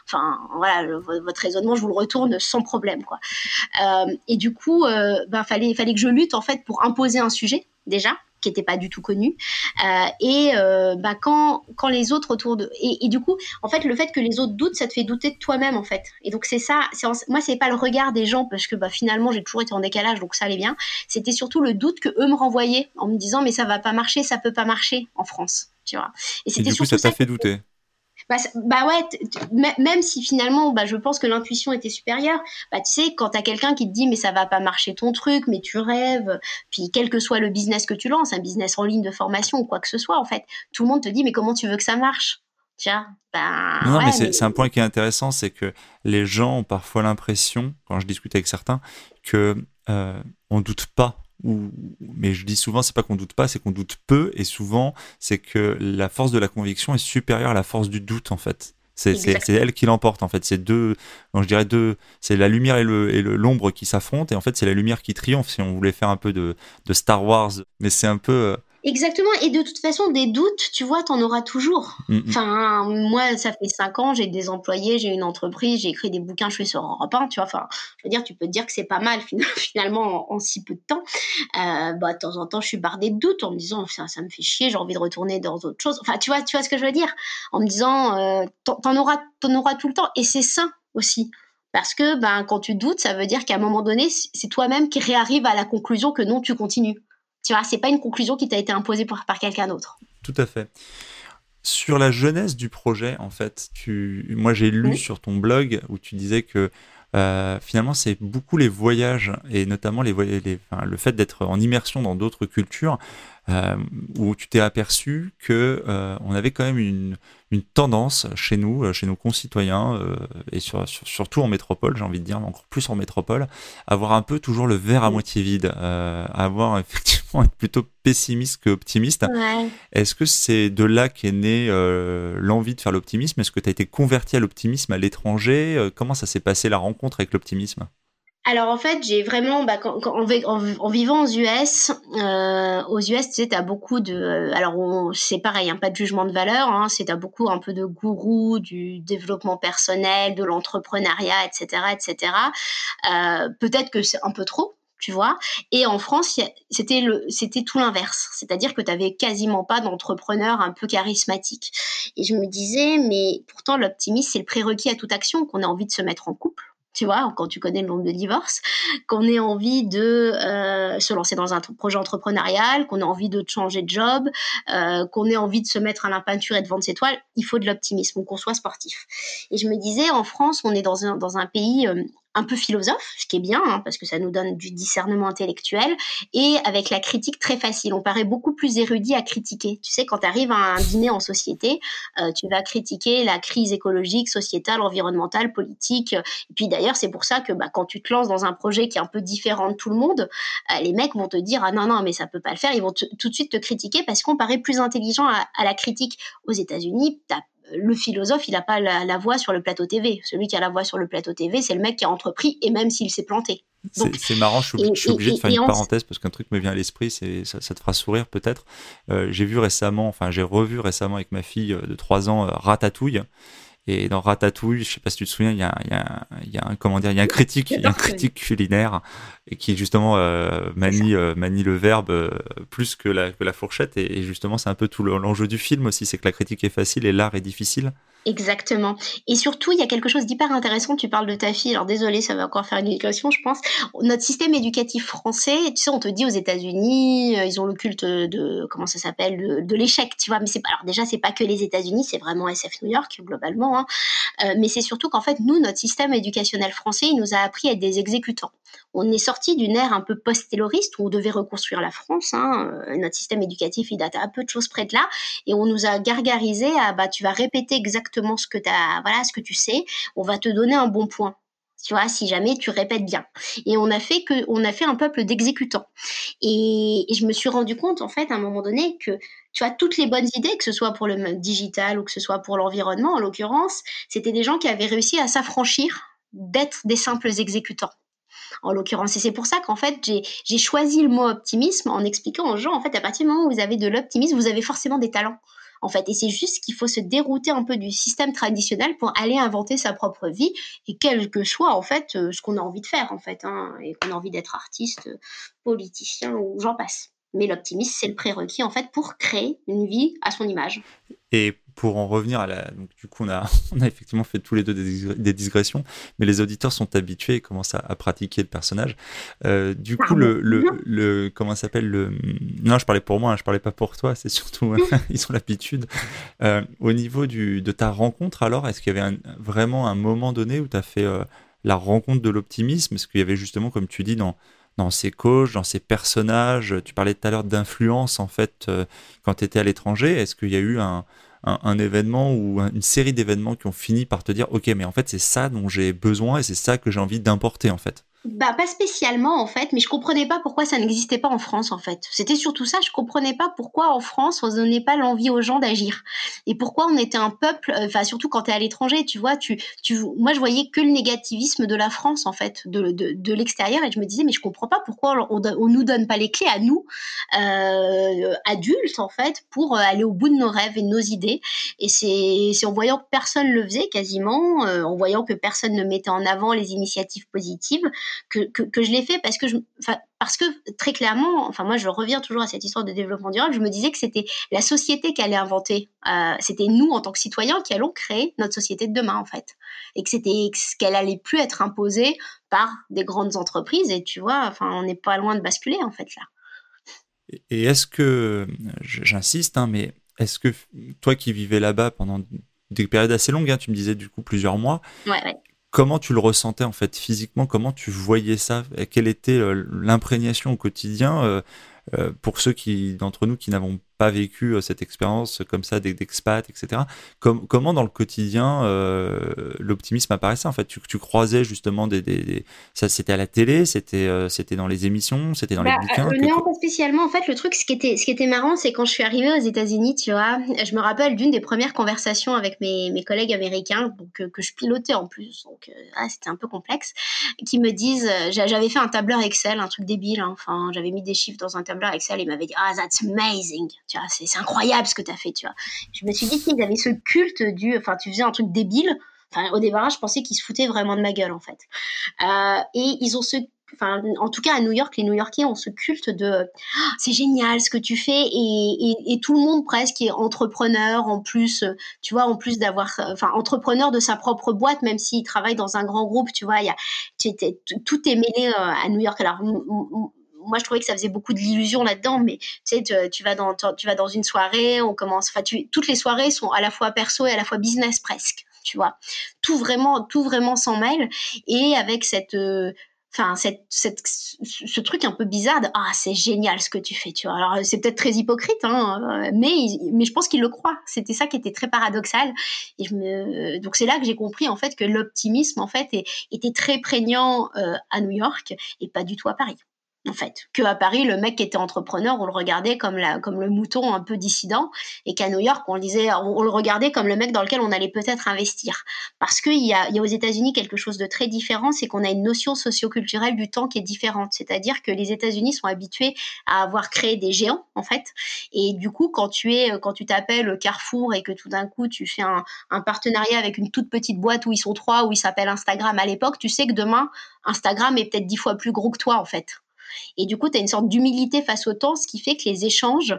enfin, voilà, votre raisonnement, je vous le retourne sans problème, quoi. et du coup, bah, fallait, fallait que je lutte en fait pour imposer un sujet déjà qui n'était pas du tout connu. Euh, et euh, bah, quand, quand les autres autour de... Et, du coup, en fait, le fait que les autres doutent, ça te fait douter de toi-même, en fait. Et donc, c'est ça. En, moi, c'est pas le regard des gens, parce que bah, finalement, j'ai toujours été en décalage, donc ça allait bien. C'était surtout le doute que eux me renvoyaient en me disant, mais ça va pas marcher, ça peut pas marcher en France. Tu vois. Et, c'était du coup, ça t'a fait douter bah, bah, ouais, même si finalement, bah, je pense que l'intuition était supérieure, bah, tu sais, quand t'as quelqu'un qui te dit, mais ça va pas marcher ton truc, mais tu rêves, puis quel que soit le business que tu lances, un business en ligne de formation ou quoi que ce soit, en fait, tout le monde te dit, mais comment tu veux que ça marche? Tiens, ben, non, mais c'est un point qui est intéressant, c'est que les gens ont parfois l'impression, quand je discute avec certains, que euh, on doute pas mais je dis souvent, c'est pas qu'on doute pas, c'est qu'on doute peu, et souvent, c'est que la force de la conviction est supérieure à la force du doute, en fait. C'est elle qui l'emporte, en fait. C'est deux, je dirais deux, c'est la lumière et l'ombre le, qui s'affrontent, et en fait, c'est la lumière qui triomphe, si on voulait faire un peu de, de Star Wars. Mais c'est un peu, euh, Exactement. Et de toute façon, des doutes, tu vois, t'en auras toujours. Mm, mm. Enfin, moi, ça fait cinq ans, j'ai des employés, j'ai une entreprise, j'ai écrit des bouquins, je suis sur Europe 1, tu vois. Enfin, je veux dire, tu peux te dire que c'est pas mal *laughs* finalement en, si peu de temps. Euh, bah, de temps en temps, je suis bardée de doutes en me disant, ça, ça me fait chier, j'ai envie de retourner dans autre chose. Enfin, tu vois, tu vois ce que je veux dire? En me disant, euh, t'en auras, en auras tout le temps. Et c'est ça aussi. Parce que ben, quand tu doutes, ça veut dire qu'à un moment donné, c'est toi-même qui réarrive à la conclusion que non, tu continues. Tu vois, c'est pas une conclusion qui t'a été imposée par, par quelqu'un d'autre. Tout à fait. Sur la jeunesse du projet, en fait, tu... moi j'ai lu sur ton blog où tu disais que euh, finalement c'est beaucoup les voyages et notamment les, les enfin, le fait d'être en immersion dans d'autres cultures euh, où tu t'es aperçu que euh, on avait quand même une, une tendance chez nous, chez nos concitoyens, et sur, surtout en métropole, j'ai envie de dire, mais encore plus en métropole, avoir un peu toujours le verre à moitié vide, euh, avoir effectivement *laughs* être plutôt pessimiste que optimiste. Est-ce que c'est de là qu'est née l'envie de faire l'optimisme? Est-ce que tu as été converti à l'optimisme à l'étranger? Comment ça s'est passé la rencontre avec l'optimisme? Alors en fait, j'ai vraiment, bah, quand, en, en, vivant aux US, euh, aux US, tu sais, t'as beaucoup de, alors c'est pareil, hein, pas de jugement de valeur, hein, c'est t'as beaucoup un peu de gourou du développement personnel, de l'entrepreneuriat, etc., etc. Euh, Peut-être que c'est un peu trop, tu vois. Et en France, c'était tout l'inverse, c'est-à-dire que tu avais quasiment pas d'entrepreneurs un peu charismatiques. Et je me disais, mais pourtant l'optimisme, c'est le prérequis à toute action, qu'on a envie de se mettre en couple tu vois, quand tu connais le nombre de divorces, qu'on ait envie de euh, se lancer dans un projet entrepreneurial, qu'on ait envie de changer de job, euh, qu'on ait envie de se mettre à la peinture et de vendre ses toiles, il faut de l'optimisme, qu'on soit sportif. Et je me disais, en France, on est dans un, dans un pays euh, un peu philosophe, ce qui est bien, hein, parce que ça nous donne du discernement intellectuel, et avec la critique très facile. On paraît beaucoup plus érudit à critiquer. Tu sais, quand tu arrives à un dîner en société, euh, tu vas critiquer la crise écologique, sociétale, environnementale, politique. Et puis d'ailleurs, c'est pour ça que bah, quand tu te lances dans un projet qui est un peu différent de tout le monde, euh, les mecs vont te dire ah non non mais ça peut pas le faire. Ils vont tout de suite te critiquer parce qu'on paraît plus intelligent à, la critique. Aux États-Unis, t'as le philosophe, il n'a pas la, voix sur le plateau TV. Celui qui a la voix sur le plateau TV, c'est le mec qui a entrepris, et même s'il s'est planté. C'est marrant, je suis, obligé de faire une parenthèse parce qu'un truc me vient à l'esprit, ça, ça te fera sourire peut-être. Euh, j'ai vu récemment, enfin j'ai revu récemment avec ma fille de 3 ans euh, Ratatouille. Et dans Ratatouille, je sais pas si tu te souviens, il y a, y a, y a un comment dire, il y a un critique, il y a un critique culinaire et qui justement euh, manie, euh, manie le verbe euh, plus que la, que la fourchette. Et, justement, c'est un peu tout l'enjeu du film aussi, c'est que la critique est facile et l'art est difficile. Exactement. Et surtout, il y a quelque chose d'hyper intéressant. Tu parles de ta fille. Alors désolé, ça va encore faire une éducation, je pense. Notre système éducatif français, tu sais, on te dit aux États-Unis, ils ont le culte de comment ça s'appelle, de, l'échec, tu vois. Mais c'est pas. Alors déjà, c'est pas que les États-Unis, c'est vraiment SF New York globalement. Hein. mais c'est surtout qu'en fait, nous, notre système éducationnel français, il nous a appris à être des exécutants. On est sorti d'une ère un peu post-tayloriste où on devait reconstruire la France. Hein. Euh, notre système éducatif, il date un peu de choses près de là. Et on nous a gargarisé à, bah, tu vas répéter exactement ce que, as, voilà, ce que tu sais. On va te donner un bon point tu vois, si jamais tu répètes bien. Et on a fait que, on a fait un peuple d'exécutants. Et, je me suis rendu compte, en fait, à un moment donné, que tu as toutes les bonnes idées, que ce soit pour le digital ou que ce soit pour l'environnement, en l'occurrence, c'était des gens qui avaient réussi à s'affranchir d'être des simples exécutants en l'occurrence. Et c'est pour ça qu'en fait, j'ai choisi le mot optimisme en expliquant aux gens, en fait, à partir du moment où vous avez de l'optimisme, vous avez forcément des talents. En fait, et c'est juste qu'il faut se dérouter un peu du système traditionnel pour aller inventer sa propre vie et quel que soit en fait euh, ce qu'on a envie de faire en fait, hein, et qu'on a envie d'être artiste, politicien ou j'en passe. Mais l'optimisme, c'est le prérequis en fait pour créer une vie à son image. Pour en revenir à la. Donc, du coup, on a, *laughs* on a effectivement fait tous les deux des, digressions, mais les auditeurs sont habitués et commencent à, pratiquer le personnage. Euh, du coup, le, le, le, Comment s'appelle le... Non, je parlais pour moi, hein, je parlais pas pour toi, c'est surtout. *laughs* *laughs* ils ont l'habitude. Euh, au niveau du, de ta rencontre, alors, est-ce qu'il y avait vraiment un moment donné où tu as fait euh, la rencontre de l'optimisme? Est-ce qu'il y avait justement, comme tu dis, dans dans ces coachs, dans ces personnages. Tu parlais tout à l'heure d'influence, en fait, quand tu étais à l'étranger. Est-ce qu'il y a eu un, un, événement ou une série d'événements qui ont fini par te dire, ok, mais en fait c'est ça dont j'ai besoin et c'est ça que j'ai envie d'importer en fait bah pas spécialement en fait, mais je comprenais pas pourquoi ça n'existait pas en France en fait. C'était surtout ça, je comprenais pas pourquoi en France on donnait pas l'envie aux gens d'agir et pourquoi on était un peuple. Euh, enfin surtout quand tu es à l'étranger, tu vois, tu, tu, moi je voyais que le négativisme de la France en fait, de, de, de l'extérieur et je me disais mais je comprends pas pourquoi on, on, nous donne pas les clés à nous euh, adultes en fait pour euh, aller au bout de nos rêves et de nos idées. Et c'est en voyant que personne le faisait quasiment, en voyant que personne ne mettait en avant les initiatives positives que, que, je l'ai fait parce que je, parce que très clairement, enfin moi je reviens toujours à cette histoire de développement durable, je me disais que c'était la société qui allait inventer, euh, c'était nous en tant que citoyens qui allons créer notre société de demain en fait, et que c'était qu'elle allait plus être imposée par des grandes entreprises. Et tu vois, enfin on n'est pas loin de basculer en fait là. Et est-ce que, j'insiste, hein, mais est-ce que toi qui vivais là-bas pendant des périodes assez longues, hein, tu me disais du coup plusieurs mois, ouais, comment tu le ressentais en fait physiquement Comment tu voyais ça? Quelle était euh, l'imprégnation au quotidien euh, euh, pour ceux qui d'entre nous qui n'avons pas vécu cette expérience comme ça d'expat, etc. comment dans le quotidien l'optimisme apparaissait en fait? Tu, tu, croisais justement des, ça c'était à la télé, c'était c'était dans les émissions, c'était dans les bah, bouquins. non, pas spécialement. En fait, le truc ce qui était ce qui était marrant, c'est quand je suis arrivée aux États-Unis, tu vois, je me rappelle d'une des premières conversations avec mes, mes collègues américains, donc que je pilotais en plus, donc ah, c'était un peu complexe, qui me disent, j'avais fait un tableur Excel, un truc débile, hein, enfin j'avais mis des chiffres dans un tableur Excel et ils m'avaient dit ah that's amazing, c'est incroyable ce que tu as fait, tu vois. Je me suis dit qu'ils avaient ce culte du, enfin tu faisais un truc débile. Enfin, au démarrage, je pensais qu'ils se foutaient vraiment de ma gueule en fait. Euh, et ils ont ce enfin, en tout cas à New York, les New-Yorkais ont ce culte de ah, c'est génial ce que tu fais et, et, tout le monde presque est entrepreneur en plus, tu vois, en plus d'avoir, enfin, entrepreneur de sa propre boîte, même s'il travaille dans un grand groupe, tu vois, y a, tout est mêlé euh, à New York. Alors, moi je trouvais que ça faisait beaucoup de l'illusion là-dedans mais tu sais tu, vas dans tu vas dans une soirée on commence enfin toutes les soirées sont à la fois perso et à la fois business presque tu vois. Tout vraiment tout vraiment s'en mêle et avec cette euh, enfin cette, cette, ce truc un peu bizarre ah c'est génial ce que tu fais tu vois. Alors c'est peut-être très hypocrite hein, mais mais je pense qu'il le croit. C'était ça qui était très paradoxal et donc c'est là que j'ai compris en fait que l'optimisme en fait était très prégnant euh, à New York et pas du tout à Paris en fait. Que à Paris, le mec qui était entrepreneur, on le regardait comme, la, comme le mouton un peu dissident, et qu'à New York, on le, disait, on, le regardait comme le mec dans lequel on allait peut-être investir. Parce qu'il y a, y a aux États-Unis quelque chose de très différent, c'est qu'on a une notion socioculturelle du temps qui est différente. C'est-à-dire que les États-Unis sont habitués à avoir créé des géants, en fait. Et du coup, quand tu es, quand tu t'appelles Carrefour et que tout d'un coup, tu fais un, un partenariat avec une toute petite boîte où ils sont trois, où ils s'appellent Instagram à l'époque, tu sais que demain, Instagram est peut-être dix fois plus gros que toi, en fait. Et du coup, tu as une sorte d'humilité face au temps, ce qui fait que les échanges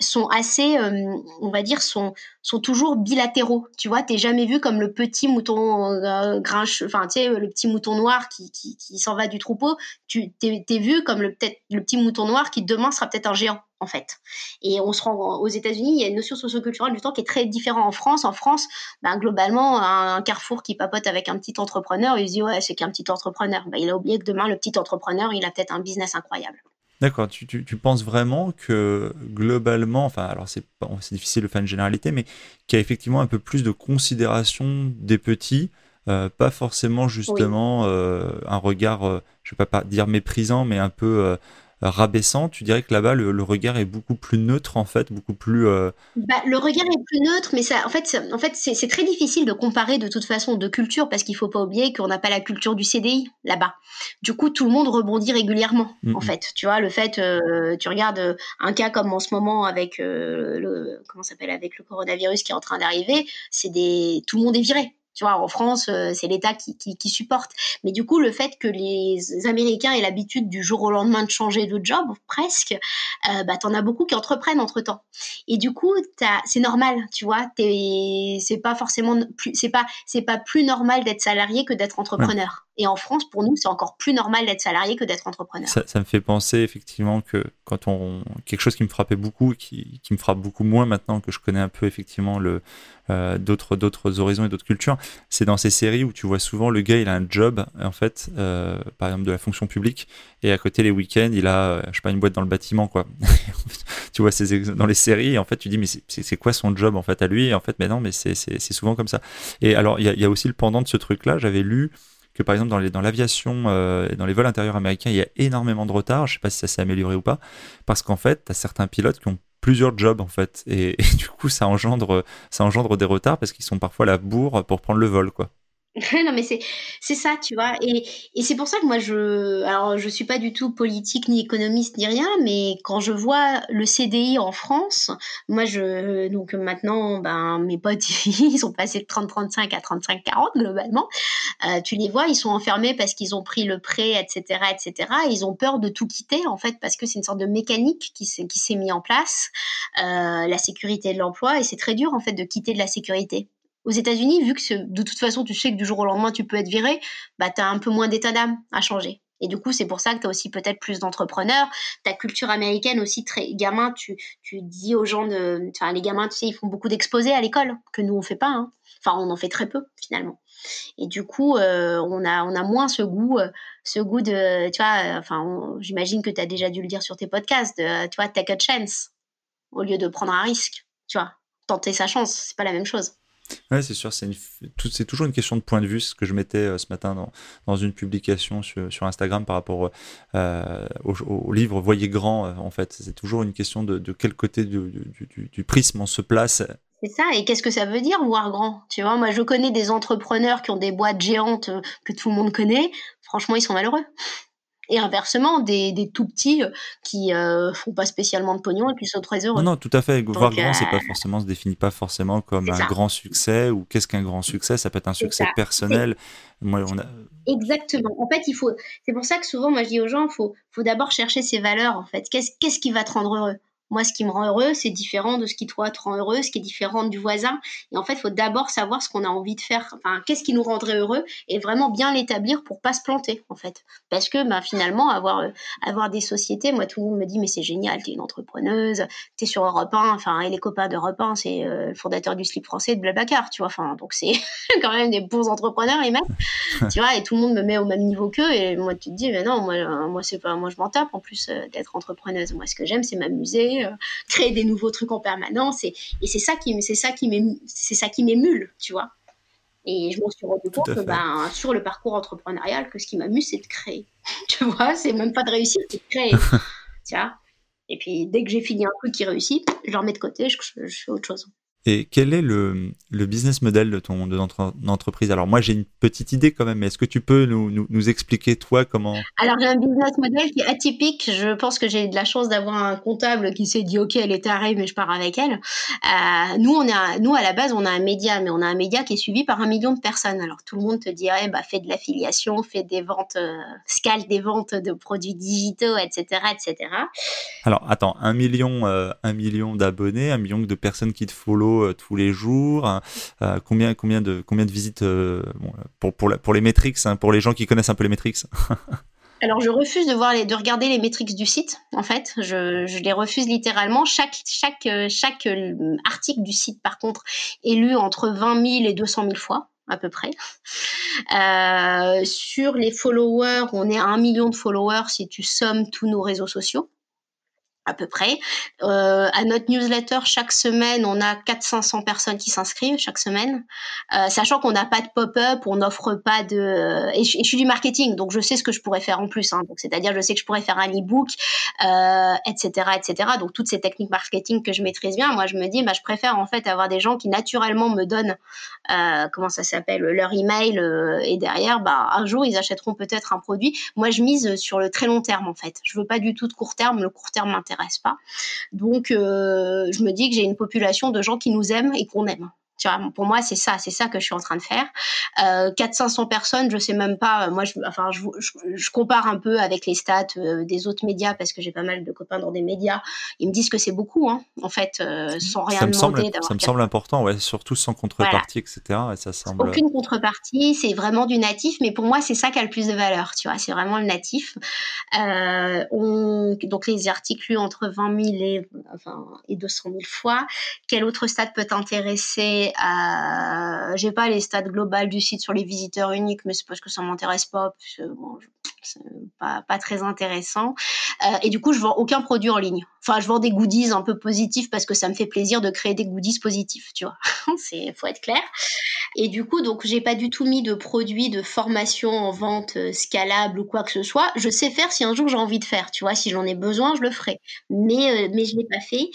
sont assez, euh, on va dire, sont, toujours bilatéraux. Tu vois, t'es jamais vu comme le petit mouton euh, grinche, enfin, le petit mouton noir qui, s'en va du troupeau. Tu t'es, es vu comme le, le petit mouton noir qui demain sera peut-être un géant en fait. Et on se rend aux États-Unis, il y a une notion socioculturelle du temps qui est très différente en France. En France, ben, globalement, un, carrefour qui papote avec un petit entrepreneur, il se dit ouais, c'est qu'un petit entrepreneur. Ben, il a oublié que demain, le petit entrepreneur, il a peut-être un business incroyable. D'accord, tu, tu, penses vraiment que globalement, enfin, alors c'est difficile de faire une généralité, mais qu'il y a effectivement un peu plus de considération des petits, euh, pas forcément justement euh, un regard, euh, je ne vais pas dire méprisant, mais un peu rabaissant, tu dirais que là-bas le, regard est beaucoup plus neutre en fait, beaucoup plus. Euh, bah, le regard est plus neutre, mais ça, en fait, en fait, c'est très difficile de comparer de toute façon de culture parce qu'il faut pas oublier qu'on n'a pas la culture du CDI là-bas. Du coup, tout le monde rebondit régulièrement en fait. Tu vois, le fait, euh, tu regardes euh, un cas comme en ce moment avec le comment s'appelle avec le coronavirus qui est en train d'arriver, c'est des, tout le monde est viré. Tu vois, en France, euh, c'est l'État qui, qui, supporte. Mais du coup, le fait que les Américains aient l'habitude du jour au lendemain de changer de job, presque, euh, bah, t'en as beaucoup qui entreprennent entre temps. Et du coup, c'est normal, tu vois. C'est pas forcément plus, c'est pas, c'est pas plus normal d'être salarié que d'être entrepreneur. Et en France, pour nous, c'est encore plus normal d'être salarié que d'être entrepreneur. Ça, me fait penser effectivement que quand on quelque chose qui me frappait beaucoup, qui, qui me frappe beaucoup moins maintenant que je connais un peu effectivement le euh, d'autres d'autres horizons et d'autres cultures, c'est dans ces séries où tu vois souvent le gars il a un job en fait, euh, par exemple de la fonction publique, et à côté les week-ends il a euh, je sais pas une boîte dans le bâtiment quoi. *laughs* tu vois dans les séries et en fait tu dis mais c'est quoi son job en fait à lui? Et en fait mais non mais c'est souvent comme ça. Et alors il y a aussi le pendant de ce truc là, j'avais lu que par exemple dans, l'aviation euh, et dans les vols intérieurs américains, il y a énormément de retard. Je ne sais pas si ça s'est amélioré ou pas, parce qu'en fait, tu as certains pilotes qui ont plusieurs jobs en fait, *laughs* et, du coup, ça engendre, ça engendre des retards parce qu'ils sont parfois à la bourre pour prendre le vol, quoi. *laughs* non, mais c'est, ça, tu vois. Et, et c'est pour ça que moi, je. Alors, je suis pas du tout politique, ni économiste, ni rien, mais quand je vois le CDI en France, moi, je. Donc, maintenant, ben, mes potes, *laughs* ils sont passés de 30-35 à 35-40, globalement. Euh, tu les vois, ils sont enfermés parce qu'ils ont pris le prêt, etc., etc. Ils ont peur de tout quitter, en fait, parce que c'est une sorte de mécanique qui s'est, qui s'est mis en place, euh, la sécurité de l'emploi, et c'est très dur, en fait, de quitter de la sécurité. Aux États-Unis, vu que de toute façon, tu sais que du jour au lendemain, tu peux être viré, bah, tu as un peu moins d'état d'âme à changer. Et du coup, c'est pour ça que tu as aussi peut-être plus d'entrepreneurs. Ta culture américaine aussi, très gamin, tu, tu dis aux gens de. Les gamins, tu sais, ils font beaucoup d'exposés à l'école, que nous, on fait pas. Hein. Enfin, on en fait très peu, finalement. Et du coup, euh, on, a, on a moins ce goût, euh, ce goût de. Tu vois, euh, enfin, j'imagine que tu as déjà dû le dire sur tes podcasts, tu vois, take a chance, au lieu de prendre un risque. Tu vois, tenter sa chance, c'est pas la même chose. Oui, c'est sûr, c'est, c'est toujours une question de point de vue, ce que je mettais euh, ce matin dans, dans une publication sur, sur, Instagram par rapport euh, au, livre Voyez grand, euh, en fait. C'est toujours une question de, de quel côté du, du, du, prisme on se place. C'est ça, et qu'est-ce que ça veut dire voir grand? Tu vois, moi je connais des entrepreneurs qui ont des boîtes géantes que tout le monde connaît, franchement ils sont malheureux. Et inversement, des, des tout petits euh, qui euh, font pas spécialement de pognon et qui sont très heureux. Non, non tout à fait. Voir grand, c'est pas forcément, se définit pas forcément comme un grand succès ou qu'est-ce qu'un grand succès. Ça peut être un succès personnel. Moi, on a... Exactement. En fait, il faut. C'est pour ça que souvent, moi, je dis aux gens, faut, faut d'abord chercher ses valeurs. En fait, qu'est-ce, qu'est-ce qui va te rendre heureux? Moi, ce qui me rend heureux, c'est différent de ce qui, toi, te rend heureux, ce qui est différent du voisin. Et en fait, il faut d'abord savoir ce qu'on a envie de faire. Enfin, qu'est-ce qui nous rendrait heureux et vraiment bien l'établir pour pas se planter, en fait. Parce que, bah, finalement, avoir, euh, avoir des sociétés, moi, tout le monde me dit, mais c'est génial, t'es une entrepreneuse, t'es sur Europe 1, enfin, et les copains d'Europe 1, c'est euh, le fondateur du slip français de Blablacar, tu vois. Enfin, donc c'est *laughs* quand même des bons entrepreneurs, les mecs. *laughs* tu vois, et tout le monde me met au même niveau qu'eux. Et moi, tu te dis, mais non, moi, euh, moi, c'est pas, moi, je m'en tape, en plus d'être entrepreneuse. Moi, ce que j'aime, c'est m'amuser euh, créer des nouveaux trucs en permanence. Et, c'est ça qui, c'est ça qui c'est ça qui m'émule, tu vois. Et je m'en suis rendu compte ben, sur le parcours entrepreneurial que ce qui m'amuse, c'est de créer. *laughs* tu vois, c'est même pas de réussir, c'est de créer. *laughs* tu vois. Et puis dès que j'ai fini un truc qui réussit, je le remets de côté, je fais autre chose. Et quel est le, business model de ton de entreprise? Alors moi j'ai une petite idée quand même, mais est-ce que tu peux nous, nous, expliquer toi comment? Alors j'ai un business model qui est atypique. Je pense que j'ai de la chance d'avoir un comptable qui s'est dit ok elle est tarée mais je pars avec elle. Euh, nous on est nous à la base on a un média mais on a un média qui est suivi par un million de personnes. Alors tout le monde te dirait bah fais de l'affiliation, fais des ventes, euh, scale des ventes de produits digitaux, etc. etc. Alors attends un million euh, un million d'abonnés, un million de personnes qui te follow euh, tous les jours hein. euh, combien, combien, de, combien de visites euh, pour, pour, pour, les métriques, hein, pour les gens qui connaissent un peu les métriques *laughs* Alors, je refuse de, voir de regarder les métriques du site, en fait. Je, je, les refuse littéralement. Chaque, chaque, chaque article du site, par contre, est lu entre 20 000 et 200 000 fois à peu près. sur les followers, on est à un million de followers si tu sommes tous nos réseaux sociaux à peu près. Euh, à notre newsletter, chaque semaine, on a 400-500 personnes qui s'inscrivent chaque semaine, euh, sachant qu'on n'a pas de pop-up, on n'offre pas de... Et je, suis du marketing, donc je sais ce que je pourrais faire en plus. Hein. C'est-à-dire, je sais que je pourrais faire un e-book, euh, etc., etc. Donc toutes ces techniques marketing que je maîtrise bien, moi je me dis, bah, je préfère en fait avoir des gens qui naturellement me donnent, comment ça s'appelle, leur email, et derrière, bah, un jour ils achèteront peut-être un produit. Moi je mise sur le très long terme en fait. Je veux pas du tout de court terme. Le court terme m'intéresse Donc, euh, je me dis que j'ai une population de gens qui nous aiment et qu'on aime. Tu vois, pour moi, c'est ça, c'est ça que je suis en train de faire. Euh, 400-500 personnes, je sais même pas. Moi, je, enfin, je, je, compare un peu avec les stats euh, des autres médias parce que j'ai pas mal de copains dans des médias. Ils me disent que c'est beaucoup, hein, en fait, euh, sans rien ça me demander. Semble, ça me semble important, ouais, surtout sans contrepartie, etc. Et ça semble... Aucune contrepartie, c'est vraiment du natif, mais pour moi, c'est ça qui a le plus de valeur, tu vois, c'est vraiment le natif. Euh, on, donc, les articles entre 20 000 et, enfin, et 200 000 fois. Quel autre stade peut t'intéresser? Euh, j'ai pas les stats globales du site sur les visiteurs uniques, mais c'est parce que ça m'intéresse pas. bon, pas, pas, très intéressant. Euh, et du coup, je vends aucun produit en ligne. Enfin, je vends des goodies un peu positifs parce que ça me fait plaisir de créer des goodies positifs, tu vois. *laughs* c'est faut être clair. Et du coup, donc j'ai pas du tout mis de produits de formation en vente euh, scalable ou quoi que ce soit. Je sais faire si un jour j'ai envie de faire, tu vois. Si j'en ai besoin, je le ferai. Mais euh, mais je l'ai pas fait.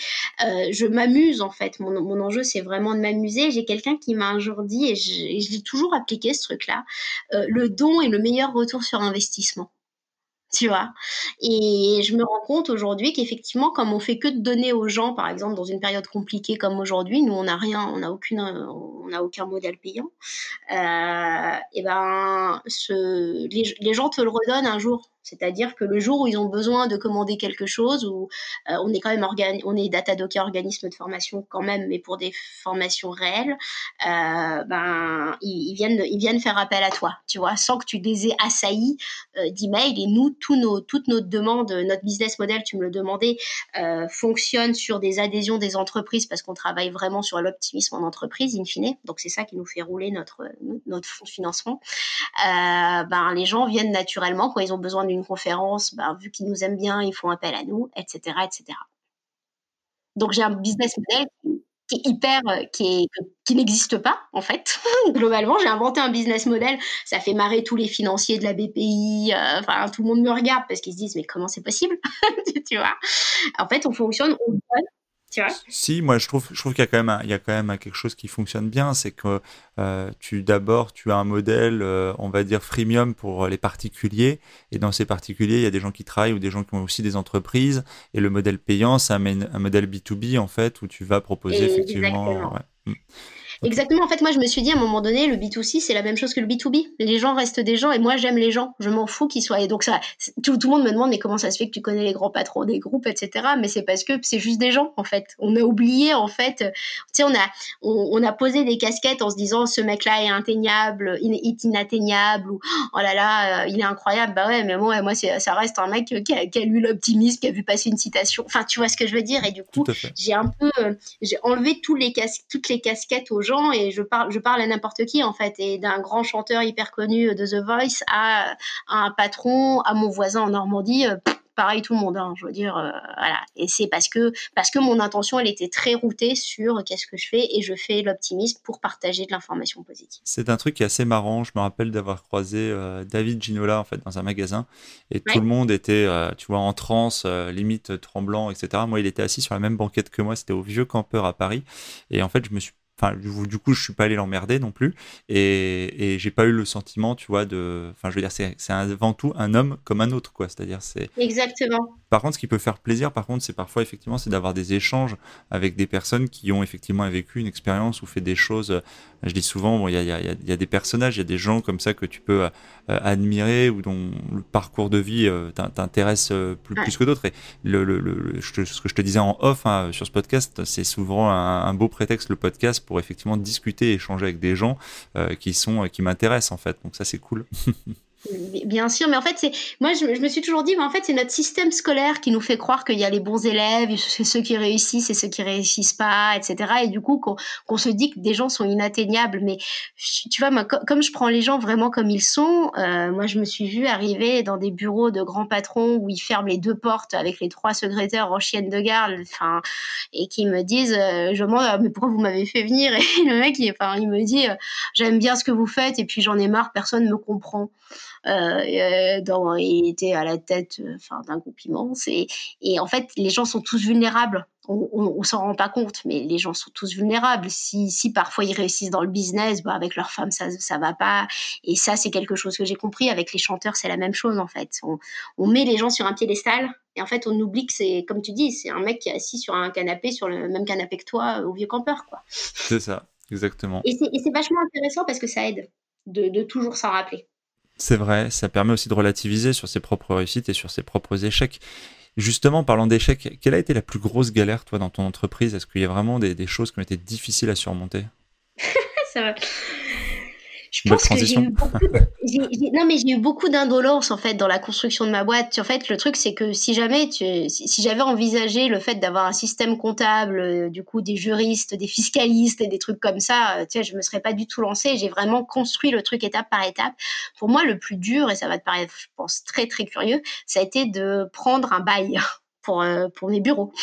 Euh, je m'amuse en fait. Mon, mon enjeu c'est vraiment de m'amuser. J'ai quelqu'un qui m'a un jour dit et je, et je l'ai toujours appliqué ce truc-là. le don est le meilleur retour sur investissement tu vois. Et je me rends compte aujourd'hui qu'effectivement, comme on fait que de donner aux gens, par exemple, dans une période compliquée comme aujourd'hui, nous on n'a rien, on n'a aucune, on n'a aucun modèle payant. Euh, et ben, ce, les, les gens te le redonnent un jour. C'est-à-dire que le jour où ils ont besoin de commander quelque chose, où euh, on est quand même est Docker organisme de formation quand même, mais pour des formations réelles, euh, ben ils, viennent ils viennent faire appel à toi, tu vois, sans que tu les aies assaillis euh, d'emails. Et nous, tous nos, toutes nos demandes, notre business model, tu me le demandais, fonctionne sur des adhésions des entreprises parce qu'on travaille vraiment sur l'optimisme en entreprise, in fine. Donc c'est ça qui nous fait rouler notre notre fonds de financement. ben les gens viennent naturellement quand ils ont besoin d'une conférence, ben, vu qu'ils nous aiment bien, ils font appel à nous, etc. etc. Donc j'ai un business model qui est hyper, euh, qui, qui n'existe pas en fait. *laughs* Globalement, j'ai inventé un business model, ça fait marrer tous les financiers de la BPI, euh, tout le monde me regarde parce qu'ils se disent mais comment c'est possible, *laughs* tu vois? En fait, on fonctionne, on donne, si, moi je trouve, je trouve qu'il y a quand même, il y a quand même quelque chose qui fonctionne bien, c'est que euh, tu d'abord tu as un modèle, euh, on va dire freemium pour les particuliers, et dans ces particuliers il y a des gens qui travaillent ou des gens qui ont aussi des entreprises, et le modèle payant c'est un, un, modèle B2B en fait où tu vas proposer effectivement. Ouais. Exactement. En fait, moi, je me suis dit à un moment donné, le B2C, c'est la même chose que le B2B. Les gens restent des gens et moi, j'aime les gens. Je m'en fous qu'ils soient. Et donc, ça, tout, tout, le monde me demande, mais comment ça se fait que tu connais les grands patrons des groupes, etc. Mais c'est parce que c'est juste des gens, en fait. On a oublié, en fait. Tu sais, on a, on, a posé des casquettes en se disant, ce mec-là est il est inatteignable, ou oh là là, euh, il est incroyable. Bah ouais, mais moi, moi ça reste un mec qui a, qui a lu l'optimisme, qui a vu passer une citation. Enfin, tu vois ce que je veux dire? Et du coup, j'ai un peu, euh, j'ai enlevé tous les cas, toutes les casquettes aux gens et je parle, je parle à n'importe qui en fait, et d'un grand chanteur hyper connu de The Voice à, un patron, à mon voisin en Normandie. Euh, pareil tout le monde, hein, je veux dire, euh, voilà. Et c'est parce que, parce que mon intention, elle était très routée sur qu'est-ce que je fais et je fais l'optimiste pour partager de l'information positive. C'est un truc qui est assez marrant. Je me rappelle d'avoir croisé euh, David Ginola en fait dans un magasin et tout le monde était, tu vois, en transe, limite tremblant, etc. Moi, il était assis sur la même banquette que moi. C'était au Vieux Campeur à Paris. Et en fait, je me suis Enfin, du coup, je suis pas allé l'emmerder non plus, et, et j'ai pas eu le sentiment, tu vois, de. Enfin, je veux dire, c'est avant tout un homme comme un autre, quoi. C'est-à-dire, c'est. Exactement. Par contre, ce qui peut faire plaisir, par contre, c'est parfois effectivement, c'est d'avoir des échanges avec des personnes qui ont effectivement vécu une expérience ou fait des choses. Je dis souvent, il y, a, y, a, y, a, des personnages, il y a des gens comme ça que tu peux euh, admirer ou dont le parcours de vie euh, t'intéresse euh, plus, plus, que d'autres. Et le, le, le, ce que je te disais en off hein, sur ce podcast, c'est souvent un, un, beau prétexte le podcast pour effectivement discuter, échanger avec des gens qui sont qui m'intéressent en fait. Donc ça c'est cool. *laughs* Bien sûr, mais en fait, c'est moi, je, me suis toujours dit, mais en fait, c'est notre système scolaire qui nous fait croire qu'il y a les bons élèves, c'est ceux qui réussissent et ceux qui réussissent pas, etc. Et du coup, qu'on se dit que des gens sont inatteignables. Mais tu vois, moi, comme je prends les gens vraiment comme ils sont, euh, moi, je me suis vue arriver dans des bureaux de grands patrons où ils ferment les deux portes avec les trois secrétaires en chienne de garde, enfin, et qui me disent, euh, je demande, ah, mais pourquoi vous m'avez fait venir? Et le mec, il, il me dit, euh, j'aime bien ce que vous faites, et puis j'en ai marre, personne me comprend. Euh, dans, il était à la tête euh, enfin, d'un groupe immense. Et, et, en fait, les gens sont tous vulnérables. On, on, s'en rend pas compte, mais les gens sont tous vulnérables. Si, si parfois ils réussissent dans le business, bah avec leur femme, ça, ça va pas. Et ça, c'est quelque chose que j'ai compris. Avec les chanteurs, c'est la même chose, en fait. On, on met les gens sur un piédestal. Et en fait, on oublie que c'est, comme tu dis, c'est un mec qui est assis sur un canapé, sur le même canapé que toi, au vieux campeur, quoi. C'est ça, exactement. Et c'est vachement intéressant parce que ça aide de, de toujours s'en rappeler. C'est vrai, ça permet aussi de relativiser sur ses propres réussites et sur ses propres échecs. Justement, parlant d'échecs, quelle a été la plus grosse galère, toi, dans ton entreprise? Est-ce qu'il y a vraiment des, choses qui ont été difficiles à surmonter? *laughs* Ça va. Je pense que j'ai eu beaucoup *laughs* non mais j'ai eu beaucoup d'indolence en fait dans la construction de ma boîte. En fait, le truc c'est que si jamais tu, si, j'avais envisagé le fait d'avoir un système comptable, euh, du coup des juristes, des fiscalistes et des trucs comme ça, euh, tu sais, je me serais pas du tout lancée. J'ai vraiment construit le truc étape par étape. Pour moi, le plus dur et ça va te paraître, je pense, très très curieux, ça a été de prendre un bail *laughs* pour euh, pour mes bureaux.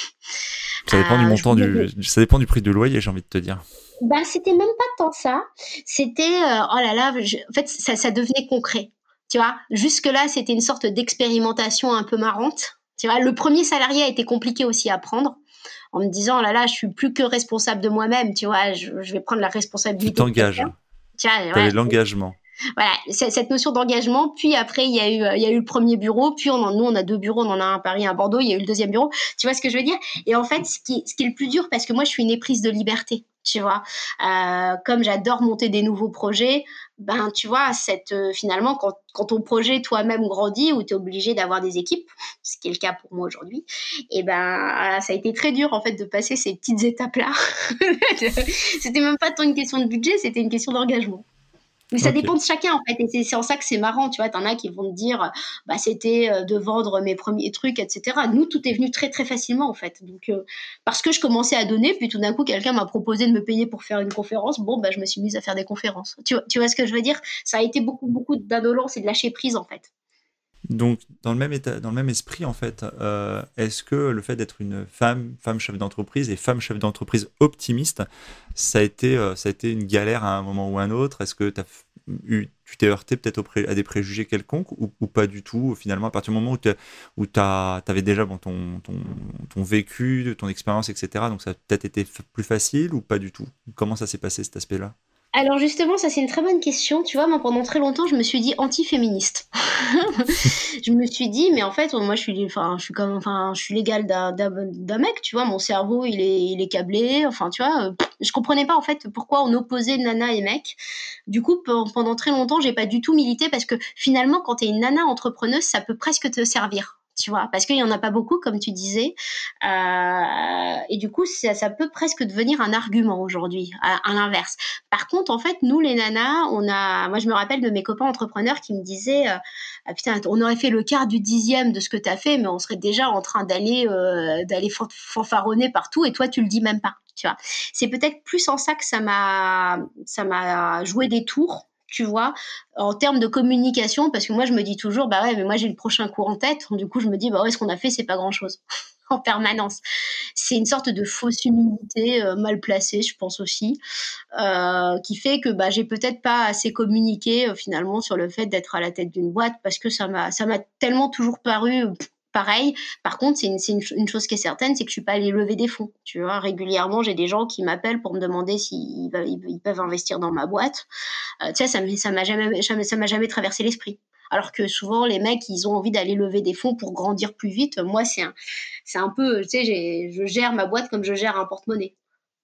Ça dépend du montant du, ça dépend du prix du loyer, j'ai envie de te dire. Bah, c'était même pas tant ça. C'était, euh, oh là là, en fait, ça, ça devenait concret. Tu vois, jusque-là, c'était une sorte d'expérimentation un peu marrante. Tu vois, le premier salarié a été compliqué aussi à prendre en me disant, oh là là, je suis plus que responsable de moi-même, tu vois, je, vais prendre la responsabilité. Tu t'engages. Ouais, l'engagement. Voilà, cette notion d'engagement. Puis après, il y a eu, il y a eu le premier bureau. Puis on en, nous, on a deux bureaux. On en a un à Paris, un à Bordeaux. Il y a eu le deuxième bureau. Tu vois ce que je veux dire? Et en fait, ce qui, ce qui est le plus dur, parce que moi, je suis une éprise de liberté tu vois. Euh, comme j'adore monter des nouveaux projets, ben tu vois, cette, euh, finalement, quand, quand, ton projet toi-même grandit ou tu es obligé d'avoir des équipes, ce qui est le cas pour moi aujourd'hui, et ben ça a été très dur en fait de passer ces petites étapes-là. *laughs* c'était même pas tant une question de budget, c'était une question d'engagement. Mais ça dépend de chacun en fait, et c'est en ça que c'est marrant, tu vois. T'en as qui vont te dire, bah c'était euh, de vendre mes premiers trucs, etc. Nous, tout est venu très très facilement en fait. Donc euh, parce que je commençais à donner, puis tout d'un coup quelqu'un m'a proposé de me payer pour faire une conférence. Bon, bah je me suis mise à faire des conférences. Tu vois, tu vois ce que je veux dire? Ça a été beaucoup beaucoup d'indolence et de lâcher prise en fait. Donc, dans le même état, dans le même esprit, en fait, euh, est-ce que le fait d'être une femme, femme chef d'entreprise et femme chef d'entreprise optimiste, ça a été, euh, une galère à un moment ou à un autre? Est-ce que tu t'es heurté peut-être à des préjugés quelconques ou, pas du tout Finalement, à partir du moment où tu avais déjà ton, ton, ton vécu, ton expérience, etc., donc ça a peut-être été plus facile ou pas du tout? Comment ça s'est passé cet aspect-là? Alors justement, ça c'est une très bonne question. Tu vois, moi pendant très longtemps, je me suis dit anti-féministe. *laughs* je me suis dit, mais en fait, moi je suis, enfin, je suis comme, enfin, je suis l'égale d'un mec. Tu vois, mon cerveau il est, il est câblé. Enfin, tu vois, euh, je comprenais pas en fait pourquoi on opposait nana et mec. Du coup, pendant très longtemps, j'ai pas du tout milité parce que finalement, quand tu es une nana entrepreneuse, ça peut presque te servir tu vois, parce qu'il n'y en a pas beaucoup, comme tu disais. Euh, et du coup, ça, peut presque devenir un argument aujourd'hui, à, l'inverse. Par contre, en fait, nous, les nanas, on a. Moi, je me rappelle de mes copains entrepreneurs qui me disaient euh, ah, Putain, on aurait fait le quart du dixième de ce que tu as fait, mais on serait déjà en train d'aller euh, fanfaronner partout, et toi, tu le dis même pas. Tu vois. C'est peut-être plus en ça que ça m'a joué des tours tu vois, en termes de communication, parce que moi, je me dis toujours, bah ouais, mais moi, j'ai le prochain cours en tête. Du coup, je me dis, bah ouais, ce qu'on a fait, c'est pas grand chose *laughs* en permanence. C'est une sorte de fausse humilité euh, mal placée, je pense aussi, euh, qui fait que bah, j'ai peut-être pas assez communiqué euh, finalement sur le fait d'être à la tête d'une boîte parce que ça m'a ça m'a tellement toujours paru pareil. Par contre, c'est une, chose qui est certaine, c'est que je suis pas allée lever des fonds. Tu vois, régulièrement, j'ai des gens qui m'appellent pour me demander s'ils ils, peuvent investir dans ma boîte. Euh, tu sais, ça, ça m'a jamais, ça m'a jamais traversé l'esprit. Alors que souvent, les mecs, ils ont envie d'aller lever des fonds pour grandir plus vite. Moi, c'est un, c'est un peu, tu sais, je gère ma boîte comme je gère un porte-monnaie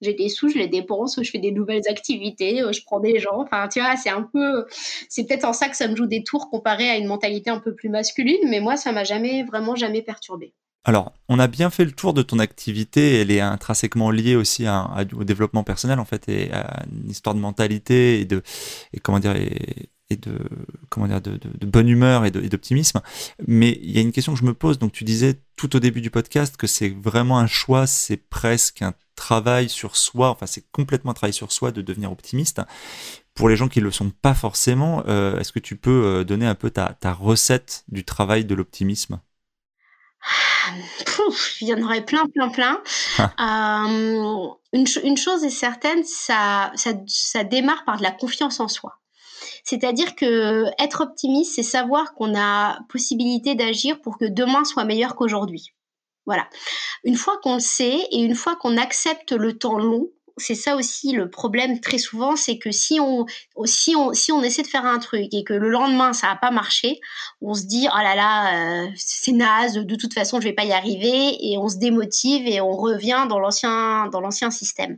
j'ai des sous, je les dépense, je fais des nouvelles activités, euh, je prends des gens. Enfin, tu vois, c'est un peu, c'est peut-être en ça que ça me joue des tours comparé à une mentalité un peu plus masculine, mais moi, ça m'a jamais, vraiment jamais perturbé. Alors, on a bien fait le tour de ton activité. Elle est intrinsèquement liée aussi au développement personnel, en fait, et à une histoire de mentalité et de, comment dire, et de comment dire de, de, bonne humeur et d'optimisme. Mais il y a une question que je me pose. Donc tu disais tout au début du podcast que c'est vraiment un choix, c'est presque un travail sur soi. Enfin, c'est complètement un travail sur soi de devenir optimiste. Pour les gens qui le sont pas forcément, euh, est-ce que tu peux euh, donner un peu ta, ta recette du travail de l'optimisme? Il y en aurait plein, plein, plein. Ah. Euh, une, une, chose est certaine, ça, ça, ça démarre par de la confiance en soi. C'est-à-dire que être optimiste, c'est savoir qu'on a possibilité d'agir pour que demain soit meilleur qu'aujourd'hui. Voilà. Une fois qu'on le sait et une fois qu'on accepte le temps long, c'est ça aussi le problème très souvent, c'est que si on, si on, si on essaie de faire un truc et que le lendemain ça n'a pas marché, on se dit oh là là euh, c'est naze, de toute façon je vais pas y arriver et on se démotive et on revient dans l'ancien dans l'ancien système.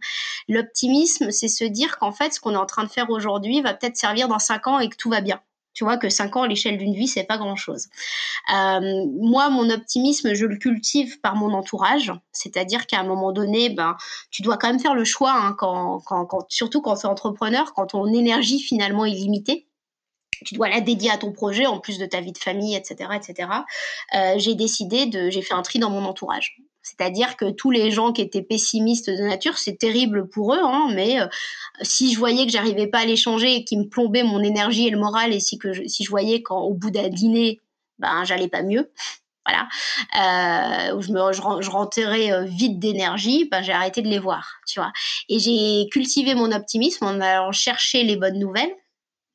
L'optimisme, c'est se dire qu'en fait ce qu'on est en train de faire aujourd'hui va peut-être servir dans cinq ans et que tout va bien. Tu vois que 5 ans à l'échelle d'une vie, c'est pas grand-chose. Euh, moi, mon optimisme, je le cultive par mon entourage. C'est-à-dire qu'à un moment donné, ben, tu dois quand même faire le choix, hein, surtout quand tu es entrepreneur, quand ton énergie finalement est limitée tu dois la dédier à ton projet en plus de ta vie de famille, etc., etc. Euh, j'ai décidé de, j'ai fait un tri dans mon entourage. C'est-à-dire que tous les gens qui étaient pessimistes de nature, c'est terrible pour eux, hein, mais euh, si je voyais que j'arrivais pas à les changer et qu'ils me plombaient mon énergie et le moral, et si, que je, si je voyais qu'au bout d'un dîner, ben, j'allais pas mieux, *laughs* voilà, euh, je, me, je, rentrais euh, vide d'énergie, ben, j'ai arrêté de les voir, tu vois. Et j'ai cultivé mon optimisme en allant chercher les bonnes nouvelles,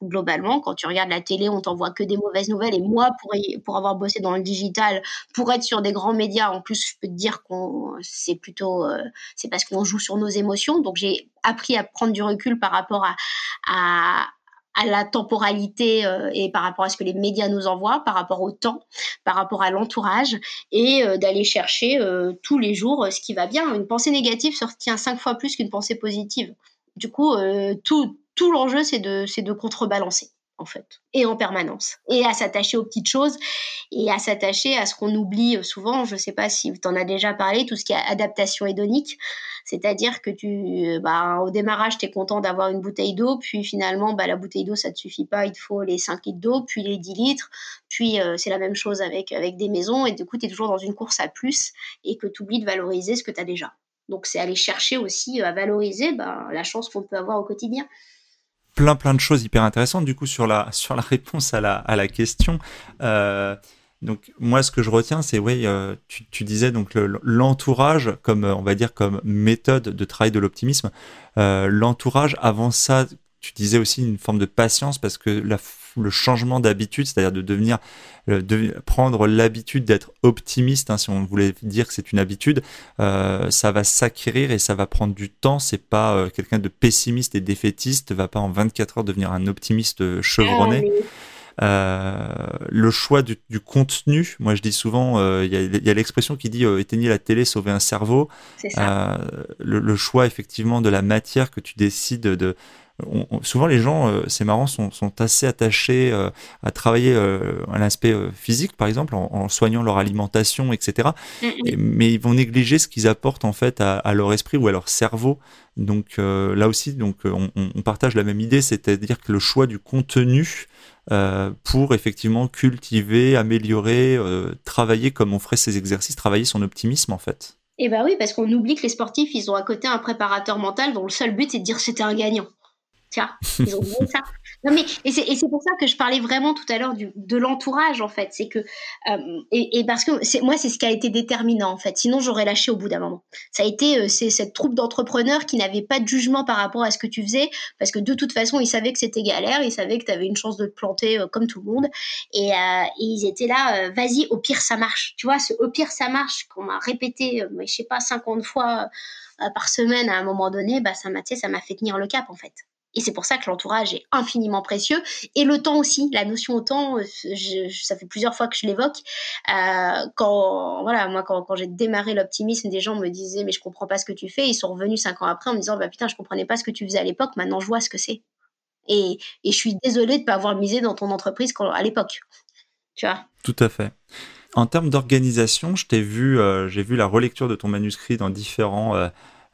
globalement, quand tu regardes la télé, on t'envoie que des mauvaises nouvelles. Et moi, pour, pour avoir bossé dans le digital, pour être sur des grands médias, en plus, je peux te dire qu'on c'est plutôt euh, c'est parce qu'on joue sur nos émotions. Donc j'ai appris à prendre du recul par rapport à, à, la temporalité euh, et par rapport à ce que les médias nous envoient, par rapport au temps, par rapport à l'entourage, et euh, d'aller chercher tous les jours ce qui va bien. Une pensée négative se retient cinq fois plus qu'une pensée positive. Du coup, tout, tout l'enjeu, c'est de, contrebalancer, en fait, et en permanence, et à s'attacher aux petites choses, et à s'attacher à ce qu'on oublie souvent. Je ne sais pas si tu en as déjà parlé, tout ce qui est adaptation hédonique, c'est-à-dire que tu, bah, au démarrage, tu es content d'avoir une bouteille d'eau, puis finalement, bah, la bouteille d'eau, ça ne te suffit pas, il te faut les 5 litres d'eau, puis les 10 litres, puis euh, c'est la même chose avec, des maisons, et du coup, tu es toujours dans une course à plus, et que tu oublies de valoriser ce que tu as déjà. Donc, c'est aller chercher aussi à valoriser bah, la chance qu'on peut avoir au quotidien plein plein de choses hyper intéressantes du coup sur la *laughs* sur la réponse à la à la question. Euh, Donc moi, ce que je retiens, c'est oui, euh, tu, disais donc l'entourage comme on va dire comme méthode de travail de l'optimisme. l'entourage avant ça, tu disais aussi une forme de patience parce que la, le changement d'habitude, c'est-à-dire de devenir, euh, de prendre l'habitude d'être optimiste, hein, si on voulait dire que c'est une habitude, euh, ça va s'acquérir et ça va prendre du temps. C'est pas euh, quelqu'un de pessimiste et défaitiste va pas en 24 heures devenir un optimiste chevronné. Ah le choix du, contenu, moi je dis souvent, il y a, l'expression qui dit éteignez la télé, sauvez un cerveau. Le, le, choix effectivement de la matière que tu décides de, souvent les gens, euh, c'est marrant, sont, assez attachés euh, à travailler euh, à l'aspect physique, par exemple, en, soignant leur alimentation, etc. Mm, mm. mais ils vont négliger ce qu'ils apportent en fait à, leur esprit ou à leur cerveau. Donc là aussi, donc on, partage la même idée, c'est-à-dire que le choix du contenu pour effectivement cultiver, améliorer, travailler comme on ferait ces exercices, travailler son optimisme en fait. Eh bien oui, parce qu'on oublie que les sportifs, ils ont à côté un préparateur mental dont le seul but est de dire c'était un gagnant. Tiens, ils ont oublié ça. Non, mais, et c'est pour ça que je parlais vraiment tout à l'heure de l'entourage, en fait. C'est que, euh, et, parce que moi, c'est ce qui a été déterminant, en fait. Sinon, j'aurais lâché au bout d'un moment. Ça a été euh, cette troupe d'entrepreneurs qui n'avaient pas de jugement par rapport à ce que tu faisais, parce que de toute façon, ils savaient que c'était galère, ils savaient que tu avais une chance de te planter euh, comme tout le monde. Et, ils étaient là, vas-y, au pire, ça marche. Tu vois, ce au pire, ça marche, qu'on m'a répété, je sais pas, 50 fois par semaine à un moment donné, bah, ça m'a fait tenir le cap, en fait. Et c'est pour ça que l'entourage est infiniment précieux. Et le temps aussi, la notion au temps, euh, ça fait plusieurs fois que je l'évoque. Euh, quand, voilà, moi, quand, j'ai démarré l'optimisme, des gens me disaient, mais je comprends pas ce que tu fais. Ils sont revenus cinq ans après en me disant, bah putain, je comprenais pas ce que tu faisais à l'époque. Maintenant, je vois ce que c'est. Et, je suis désolée de pas avoir misé dans ton entreprise à l'époque. Tu vois? Tout à fait. En termes d'organisation, euh, j'ai vu la relecture de ton manuscrit dans différents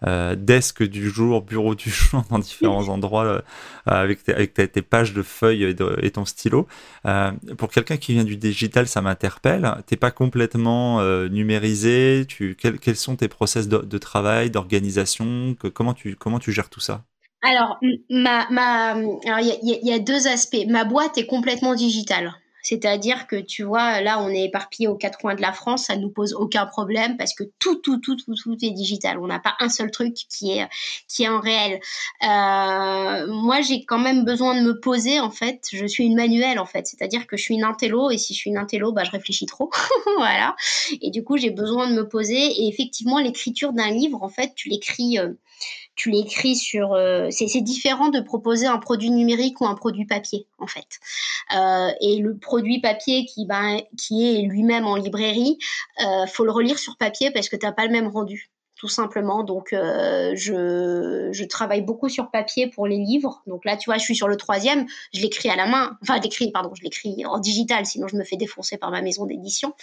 euh, desk du jour, bureau du *laughs* jour dans différents *laughs* endroits euh, avec, tes, avec tes, pages de feuilles et, ton stylo. Euh, pour quelqu'un qui vient du digital, ça m'interpelle. T'es pas complètement numérisé. Tu, quels sont tes process de, travail, d'organisation? Comment tu, comment tu gères tout ça? Alors, ma, ma, il y, y, a deux aspects. Ma boîte est complètement digitale. C'est-à-dire que tu vois, là, on est éparpillé aux quatre coins de la France, ça nous pose aucun problème parce que tout, tout, tout, tout, tout est digital. On n'a pas un seul truc qui est, qui est en réel. Euh, moi, j'ai quand même besoin de me poser, en fait. Je suis une manuelle, en fait. C'est-à-dire que je suis une intello et si je suis une intello, bah, je réfléchis trop. *laughs* voilà. Et du coup, j'ai besoin de me poser. Et effectivement, l'écriture d'un livre, en fait, tu l'écris. Euh, tu l'écris sur. Euh, c'est différent de proposer un produit numérique ou un produit papier, en fait. Euh, et le produit papier qui, ben, qui est lui-même en librairie, euh, faut le relire sur papier parce que tu n'as pas le même rendu tout simplement. Donc, euh, je, travaille beaucoup sur papier pour les livres. Donc là, tu vois, je suis sur le troisième. Je l'écris à la main. Enfin, l'écris, pardon, je l'écris en digital, sinon je me fais défoncer par ma maison d'édition.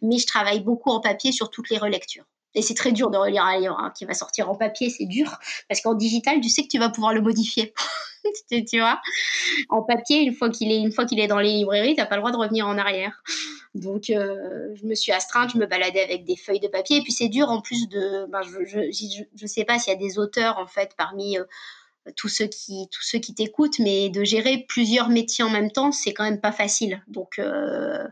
Mais je travaille beaucoup en papier sur toutes les relectures. Et c'est très dur de relire un livre hein, qui va sortir en papier, c'est dur. Parce qu'en digital, tu sais que tu vas pouvoir le modifier. *laughs* tu vois En papier, une fois qu'il est, une est dans les librairies, tu n'as pas le droit de revenir en arrière. Donc, euh, je me suis astreinte, je me baladais avec des feuilles de papier. Et puis, c'est dur en plus de. Ben, je ne sais pas s'il y a des auteurs, en fait, parmi. Euh, tous ceux qui tous ceux qui t'écoutent mais de gérer plusieurs métiers en même temps c'est quand même pas facile donc euh,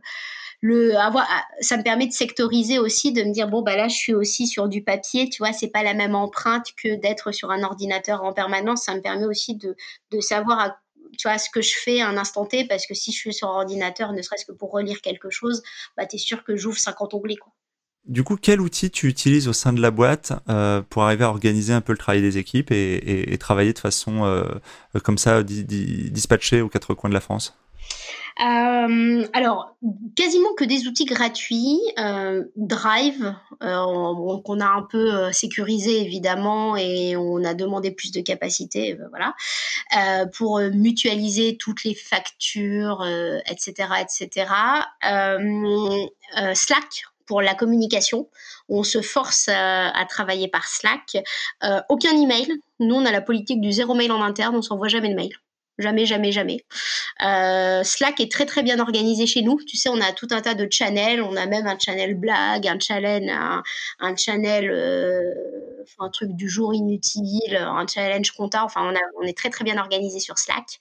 le avoir ah, ça me permet de sectoriser aussi de me dire bon bah là je suis aussi sur du papier tu vois c'est pas la même empreinte que d'être sur un ordinateur en permanence. Ça me permet aussi de, de savoir tu vois ce que je fais à un instant T parce que si je suis sur ordinateur ne serait-ce que pour relire quelque chose bah tu es sûr que j'ouvre 50 onglets quoi. Du coup, quel outil tu utilises au sein de la boîte euh, pour arriver à organiser un peu le travail des équipes et, travailler de façon euh, comme ça, dispatchée aux quatre coins de la France? Euh, alors, quasiment que des outils gratuits, euh, Drive, euh, qu'on a un peu sécurisé évidemment et on a demandé plus de capacité, voilà, pour mutualiser toutes les factures, etc., etc. Slack pour la communication. On se force à, travailler par Slack. aucun email. Nous, on a la politique du zéro mail en interne. On s'envoie jamais de mail. Jamais, jamais, jamais. Euh, Slack est très très bien organisé chez nous. Tu sais, on a tout un tas de channels. On a même un channel blague, un challenge, un, channel, euh, un truc du jour inutile, un challenge compta. Enfin, on est très très bien organisé sur Slack.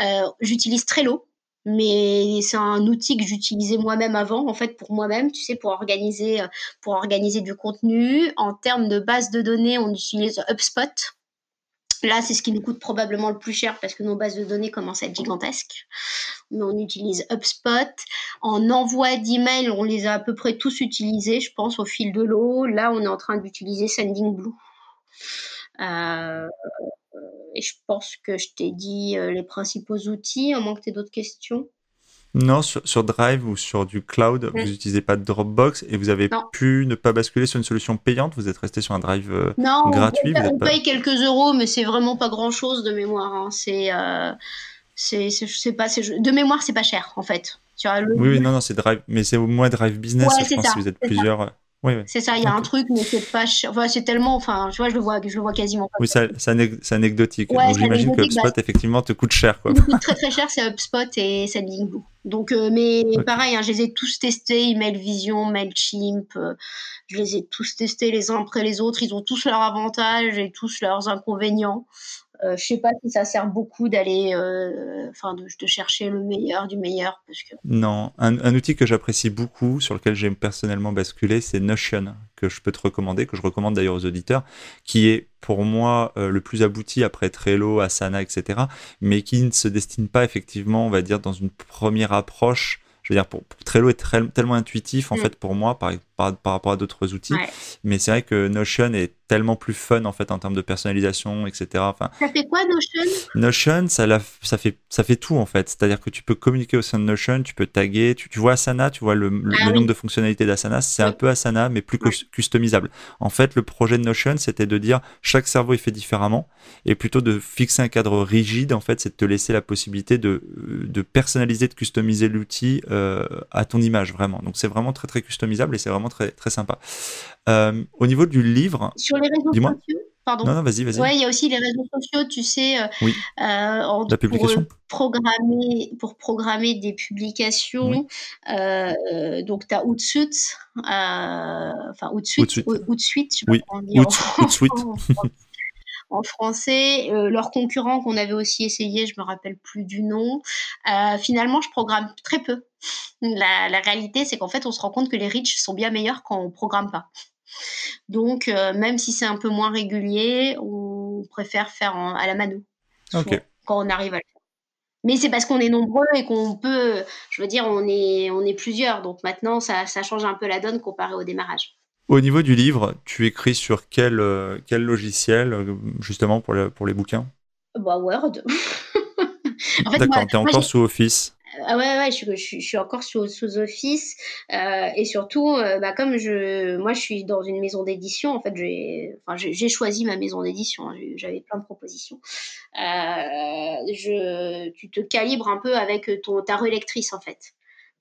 Euh, j'utilise Trello mais c'est un outil que j'utilisais moi-même avant, en fait, pour moi-même, tu sais, pour organiser, pour organiser du contenu. En termes de base de données, on utilise HubSpot. Là, c'est ce qui nous coûte probablement le plus cher parce que nos bases de données commencent à être gigantesques. On utilise HubSpot. En envoi d'email, on les a à peu près tous utilisés, je pense, au fil de l'eau. Là, on est en train d'utiliser Sendingblue. Euh, et je pense que je t'ai dit euh, les principaux outils, à moins que tu aies d'autres questions. Non, sur, Drive ou sur du cloud, vous n'utilisez pas de Dropbox et vous avez pu ne pas basculer sur une solution payante. Vous êtes resté sur un Drive euh, gratuit. Non, on, paye, quelques euros, mais c'est vraiment pas grand chose de mémoire. Hein. C'est, euh, c'est, pas, de mémoire, c'est pas cher en fait. Tu oui, non, non, c'est Drive, mais c'est au moins Drive Business. je pense si vous êtes plusieurs. C'est ça, il y a un truc, mais c'est pas enfin, c'est tellement, enfin, tu vois, je le vois, je le vois quasiment pas. Oui, c'est anecdotique. J'imagine que HubSpot, bah, effectivement, te coûte cher. Quoi. coûte très très cher, c'est HubSpot et Sendinblue. Donc, euh, mais pareil, hein, je les ai tous testés, Email Vision, Mailchimp, euh, je les ai tous testés les uns après les autres. Ils ont tous leurs avantages et tous leurs inconvénients. Euh, je sais pas si ça sert beaucoup d'aller, euh, enfin, de, chercher le meilleur du meilleur. Parce que... Non, un, outil que j'apprécie beaucoup, sur lequel j'ai personnellement basculé, c'est Notion, que je peux te recommander, que je recommande d'ailleurs aux auditeurs, qui est pour moi euh, le plus abouti après Trello, Asana, etc., mais qui ne se destine pas effectivement, on va dire, dans une première approche je veux dire, pour, Trello est tellement intuitif en mm. fait pour moi par, par, rapport à d'autres outils. Mais c'est vrai que Notion est tellement plus fun en fait en termes de personnalisation, etc. Enfin, ça fait quoi Notion? Notion, ça, ça, fait, ça fait tout en fait. C'est-à-dire que tu peux communiquer au sein de Notion, tu peux taguer, tu, tu vois Asana, tu vois le, ah nombre de fonctionnalités d'Asana, c'est un peu Asana mais plus customisable. En fait, le projet de Notion, c'était de dire chaque cerveau est fait différemment et plutôt de fixer un cadre rigide. En fait, c'est de te laisser la possibilité de, de personnaliser, de customiser l'outil euh, à ton image vraiment. Donc c'est vraiment très très customisable et c'est vraiment très très sympa. Euh, au niveau du livre. Sur les réseaux sociaux Pardon. Non, non, vas-y, vas-y. Ouais, il y a aussi les réseaux sociaux, tu sais. Euh, oui. Euh, La publication. Pour programmer, pour programmer des publications. donc, tu as Outsuite, enfin Outsuite, Outsuite, je oui. pas Outsuite. *laughs* en français. leur concurrent qu'on avait aussi essayé, je me rappelle plus du nom. finalement, je programme très peu. La, réalité, c'est qu'en fait, on se rend compte que les reach sont bien meilleurs quand on programme pas. Donc, euh, même si c'est un peu moins régulier, on préfère faire à la mano quand on arrive à le faire. Mais c'est parce qu'on est nombreux et qu'on peut, je veux dire, on est, on est plusieurs. Donc maintenant, ça, change un peu la donne comparé au démarrage. Au niveau du livre, tu écris sur quel, euh, quel logiciel, euh, justement, pour, pour les bouquins? Bah, Word. *laughs* D'accord, tu es encore sous Office ah ouais, ouais, je, je, suis encore sous, sous Office euh, et surtout, euh, bah, comme je, moi, je suis dans une maison d'édition. En fait, j'ai, enfin, choisi ma maison d'édition. Hein, j'avais plein de propositions. Euh, je, tu te calibres un peu avec ton ta relectrice en fait.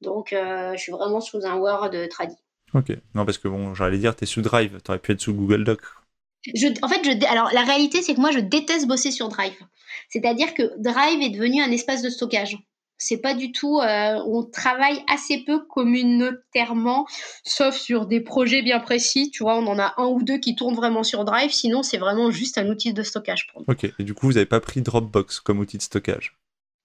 Donc, je suis vraiment sous un Word tradi. Ok. Non, parce que bon, j'allais dire, tu es sous Drive. Tu aurais pu être sous Google Doc. Je, en fait, je, alors la réalité, c'est que moi, je déteste bosser sur Drive. C'est-à-dire que Drive est devenu un espace de stockage. C'est pas du tout. Euh, on travaille assez peu communautairement, sauf sur des projets bien précis. Tu vois, on en a un ou deux qui tournent vraiment sur Drive. Sinon, c'est vraiment juste un outil de stockage pour nous. Ok. Et du coup, vous n'avez pas pris Dropbox comme outil de stockage?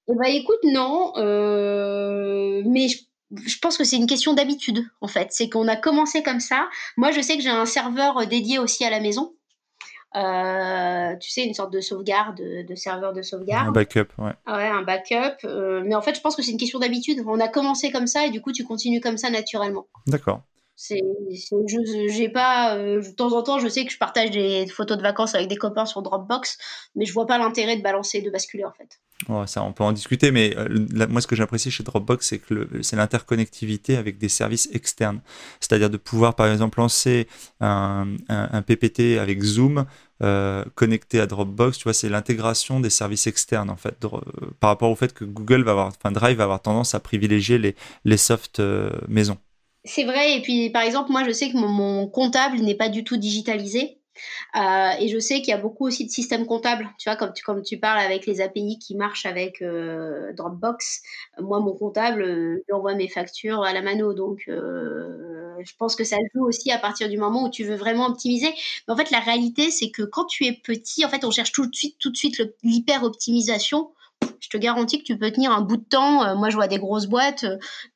Eh ben, écoute, non. Euh, mais je pense que c'est une question d'habitude, en fait. C'est qu'on a commencé comme ça. Moi, je sais que j'ai un serveur dédié aussi à la maison. Euh, tu sais, une sorte de sauvegarde, de, serveur de sauvegarde. Un backup, ouais. Ouais, un backup. Euh, mais en fait, je pense que c'est une question d'habitude. On a commencé comme ça et du coup, tu continues comme ça naturellement. D'accord. C'est, j'ai pas, euh, de temps en temps, je sais que je partage des photos de vacances avec des copains sur Dropbox, mais je vois pas l'intérêt de balancer, de basculer en fait. On peut en discuter, mais moi, ce que j'apprécie chez Dropbox, c'est que c'est l'interconnectivité avec des services externes. C'est-à-dire de pouvoir, par exemple, lancer un, un, PPT avec Zoom euh, connecté à Dropbox. Tu vois, c'est l'intégration des services externes, en fait, par rapport au fait que Google va avoir, enfin, Drive va avoir tendance à privilégier les, les softs maison. C'est vrai, et puis par exemple, moi je sais que mon, comptable n'est pas du tout digitalisé. Euh, et je sais qu'il y a beaucoup aussi de systèmes comptables, tu vois, comme tu, comme tu parles avec les API qui marchent avec euh, Dropbox. Moi, mon comptable, euh, envoie mes factures à la mano. Donc, je pense que ça joue aussi à partir du moment où tu veux vraiment optimiser. Mais en fait, la réalité, c'est que quand tu es petit, en fait, on cherche tout de suite, tout de suite l'hyper optimisation je te garantis que tu peux tenir un bout de temps. Euh, moi, je vois des grosses boîtes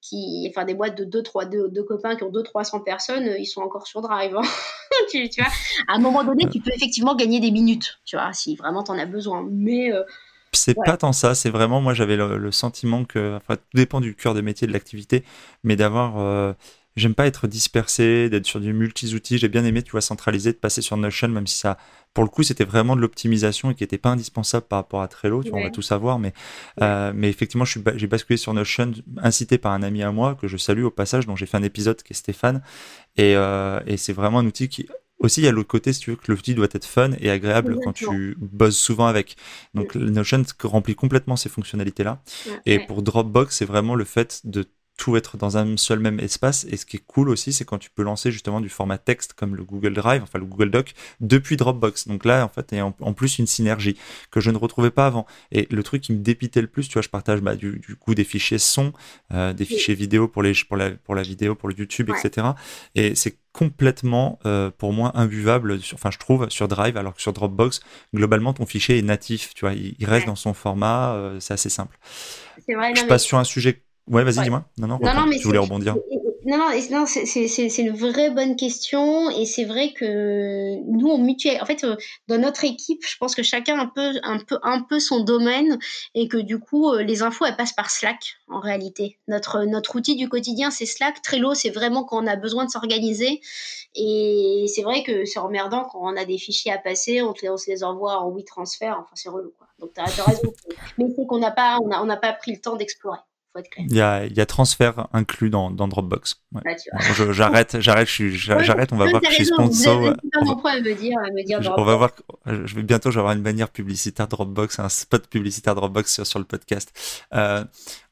qui, enfin des boîtes de deux, trois, deux, copains qui ont 2 300 personnes, ils sont encore sur Drive. Hein. *laughs* tu, vois, à un moment donné, tu peux effectivement gagner des minutes, tu vois, si vraiment tu en as besoin. Mais c'est pas tant ça, c'est vraiment, moi j'avais le, sentiment que, enfin, tout dépend du cœur de métier de l'activité, mais d'avoir J'aime pas être dispersé, d'être sur du multi-outils. J'ai bien aimé, tu vois, centraliser, de passer sur Notion, même si ça, pour le coup, c'était vraiment de l'optimisation et qui n'était pas indispensable par rapport à Trello. Tu vois, on va tout savoir, mais, euh, mais effectivement, j'ai basculé sur Notion, incité par un ami à moi que je salue au passage, dont j'ai fait un épisode qui est Stéphane. Et, euh, et c'est vraiment un outil qui, aussi, il y a l'autre côté, si tu veux, que l'outil doit être fun et agréable quand tu bosses souvent avec. Donc, Notion remplit complètement ces fonctionnalités-là. et pour Dropbox, c'est vraiment le fait de tout être dans un seul même espace. Et ce qui est cool aussi, c'est quand tu peux lancer justement du format texte comme le Google Drive, enfin le Google Doc, depuis Dropbox. Donc là, en fait, il y a en, plus une synergie que je ne retrouvais pas avant. Et le truc qui me dépitait le plus, tu vois, je partage bah, du, coup des fichiers son, euh, des fichiers vidéo pour, les, pour, la, pour la vidéo, pour le YouTube, etc. Et c'est complètement euh, pour moi imbuvable enfin je trouve sur Drive alors que sur Dropbox globalement ton fichier est natif tu vois il, reste dans son format euh, c'est assez simple vrai, je passe sur un sujet Ouais, vas-y, dis-moi. Non, non, non, non mais je voulais rebondir. Non, non, non c'est une vraie bonne question et c'est vrai que nous, on mutualise. En fait, euh, dans notre équipe, je pense que chacun a un peu, un peu, un peu son domaine et que du coup, euh, les infos, elles passent par Slack en réalité. Notre, notre outil du quotidien, c'est Slack. Trello, c'est vraiment quand on a besoin de s'organiser et c'est vrai que c'est emmerdant quand on a des fichiers à passer, on, on se les envoie en WeTransfer. Enfin, c'est relou. Quoi. Donc, tu as, raison. Mais c'est qu'on n'a pas, on on n'a pas pris le temps d'explorer. Il y a, il y a transfert inclus dans, dans Dropbox. Ouais. Bah, j'arrête, j'arrête, j'arrête. On va voir que je suis sponsor. me dire, me dire on va voir. Je vais bientôt, je vais avoir une bannière publicitaire Dropbox, un spot publicitaire Dropbox sur, sur le podcast. Euh,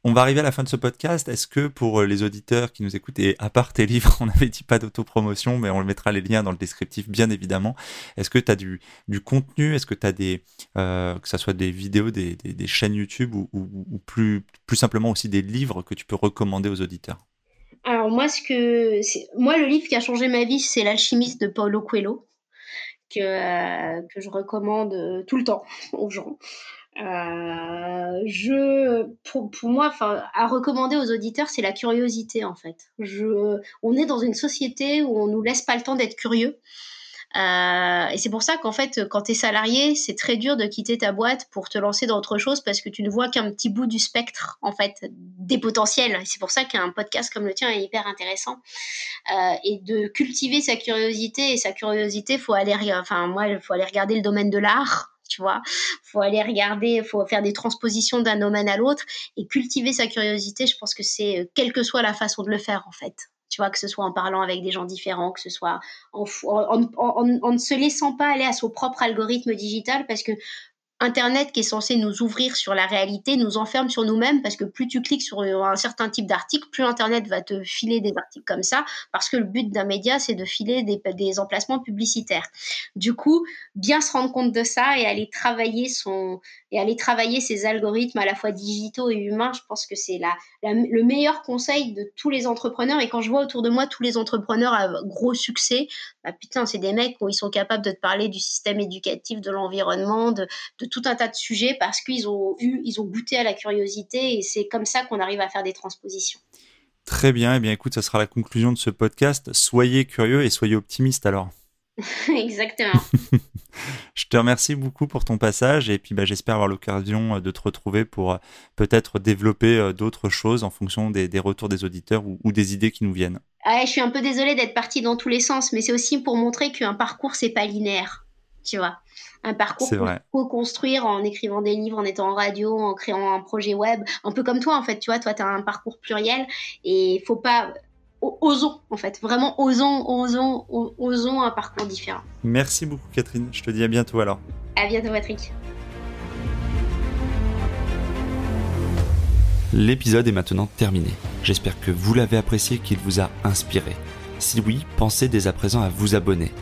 on va arriver à la fin de ce podcast. Est-ce que pour euh, les auditeurs qui nous écoutent, et à part tes livres, on n'avait dit pas d'autopromotion, mais on le mettra les liens dans le descriptif, bien évidemment. Est-ce que tu as du, contenu? Est-ce que tu as des, euh, que ce soit des vidéos, des, des, chaînes YouTube ou, ou, plus, plus simplement aussi des livres que tu peux recommander aux auditeurs? Alors moi, ce que, moi, le livre qui a changé ma vie, c'est L'alchimiste de Paulo Coelho. Que, euh, que je recommande tout le temps aux gens. Euh, je, pour, pour moi, à recommander aux auditeurs, c'est la curiosité en fait. Je, on est dans une société où on nous laisse pas le temps d'être curieux. Euh, et c'est pour ça qu'en fait, quand tu es salarié, c'est très dur de quitter ta boîte pour te lancer dans autre chose parce que tu ne vois qu'un petit bout du spectre, en fait, des potentiels. C'est pour ça qu'un podcast comme le tien est hyper intéressant. Euh, et de cultiver sa curiosité. Et sa curiosité, faut aller, enfin, moi, il faut aller regarder le domaine de l'art tu vois. Faut aller regarder, faut faire des transpositions d'un domaine à l'autre et cultiver sa curiosité. Je pense que c'est euh, quelle que soit la façon de le faire en fait. Tu vois, que ce soit en parlant avec des gens différents, que ce soit en, en ne se laissant pas aller à son propre algorithme digital, parce que Internet qui est censé nous ouvrir sur la réalité nous enferme sur nous-mêmes parce que plus tu cliques sur un certain type d'article, plus Internet va te filer des articles comme ça parce que le but d'un média, c'est de filer des, des, emplacements publicitaires. Du coup, bien se rendre compte de ça et aller travailler son et aller travailler ses algorithmes à la fois digitaux et humains, je pense que c'est la, le meilleur conseil de tous les entrepreneurs. Et quand je vois autour de moi tous les entrepreneurs à gros succès, bah putain, c'est des mecs où ils sont capables de te parler du système éducatif, de l'environnement, de, tout un tas de sujets parce qu'ils ont eu, ils ont goûté à la curiosité et c'est comme ça qu'on arrive à faire des transpositions. Très bien, et eh bien écoute, ça sera la conclusion de ce podcast. Soyez curieux et soyez optimistes alors. *laughs* Exactement. *laughs* je te remercie beaucoup pour ton passage et puis bah, j'espère avoir l'occasion euh, de te retrouver pour euh, peut-être développer euh, d'autres choses en fonction des, retours des auditeurs ou, des idées qui nous viennent. je suis un peu désolée d'être partie dans tous les sens, mais c'est aussi pour montrer qu'un parcours, c'est pas linéaire tu vois. Un parcours pour construire en écrivant des livres, en étant en radio, en créant un projet web, un peu comme toi en fait, tu vois, toi tu as un parcours pluriel et il faut pas osons en fait, vraiment osons, osons, osons un parcours différent. Merci beaucoup Catherine, je te dis à bientôt alors. À bientôt Patrick. L'épisode est maintenant terminé. J'espère que vous l'avez apprécié, qu'il vous a inspiré. Si oui, pensez dès à présent à vous abonner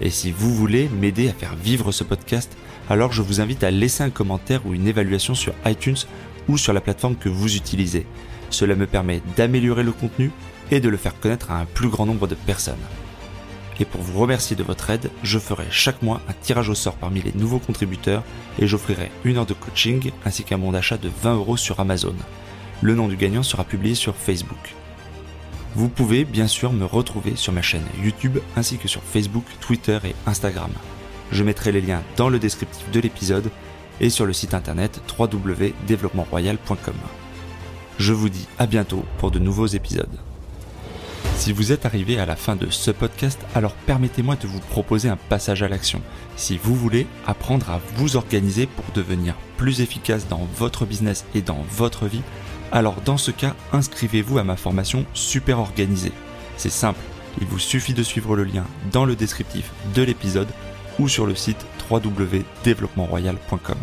et si vous voulez m'aider à faire vivre ce podcast, alors je vous invite à laisser un commentaire ou une évaluation sur iTunes ou sur la plateforme que vous utilisez. Cela me permet d'améliorer le contenu et de le faire connaître à un plus grand nombre de personnes. Et pour vous remercier de votre aide, je ferai chaque mois un tirage au sort parmi les nouveaux contributeurs et j'offrirai une heure de coaching ainsi qu'un bon d'achat de 20 euros sur Amazon. Le nom du gagnant sera publié sur Facebook. Vous pouvez bien sûr me retrouver sur ma chaîne YouTube ainsi que sur Facebook, Twitter et Instagram. Je mettrai les liens dans le descriptif de l'épisode et sur le site internet www.développementroyal.com. Je vous dis à bientôt pour de nouveaux épisodes. Si vous êtes arrivé à la fin de ce podcast, alors permettez-moi de vous proposer un passage à l'action. Si vous voulez apprendre à vous organiser pour devenir plus efficace dans votre business et dans votre vie, alors dans ce cas, inscrivez-vous à ma formation Super Organisée. C'est simple, il vous suffit de suivre le lien dans le descriptif de l'épisode ou sur le site www.développementroyal.com.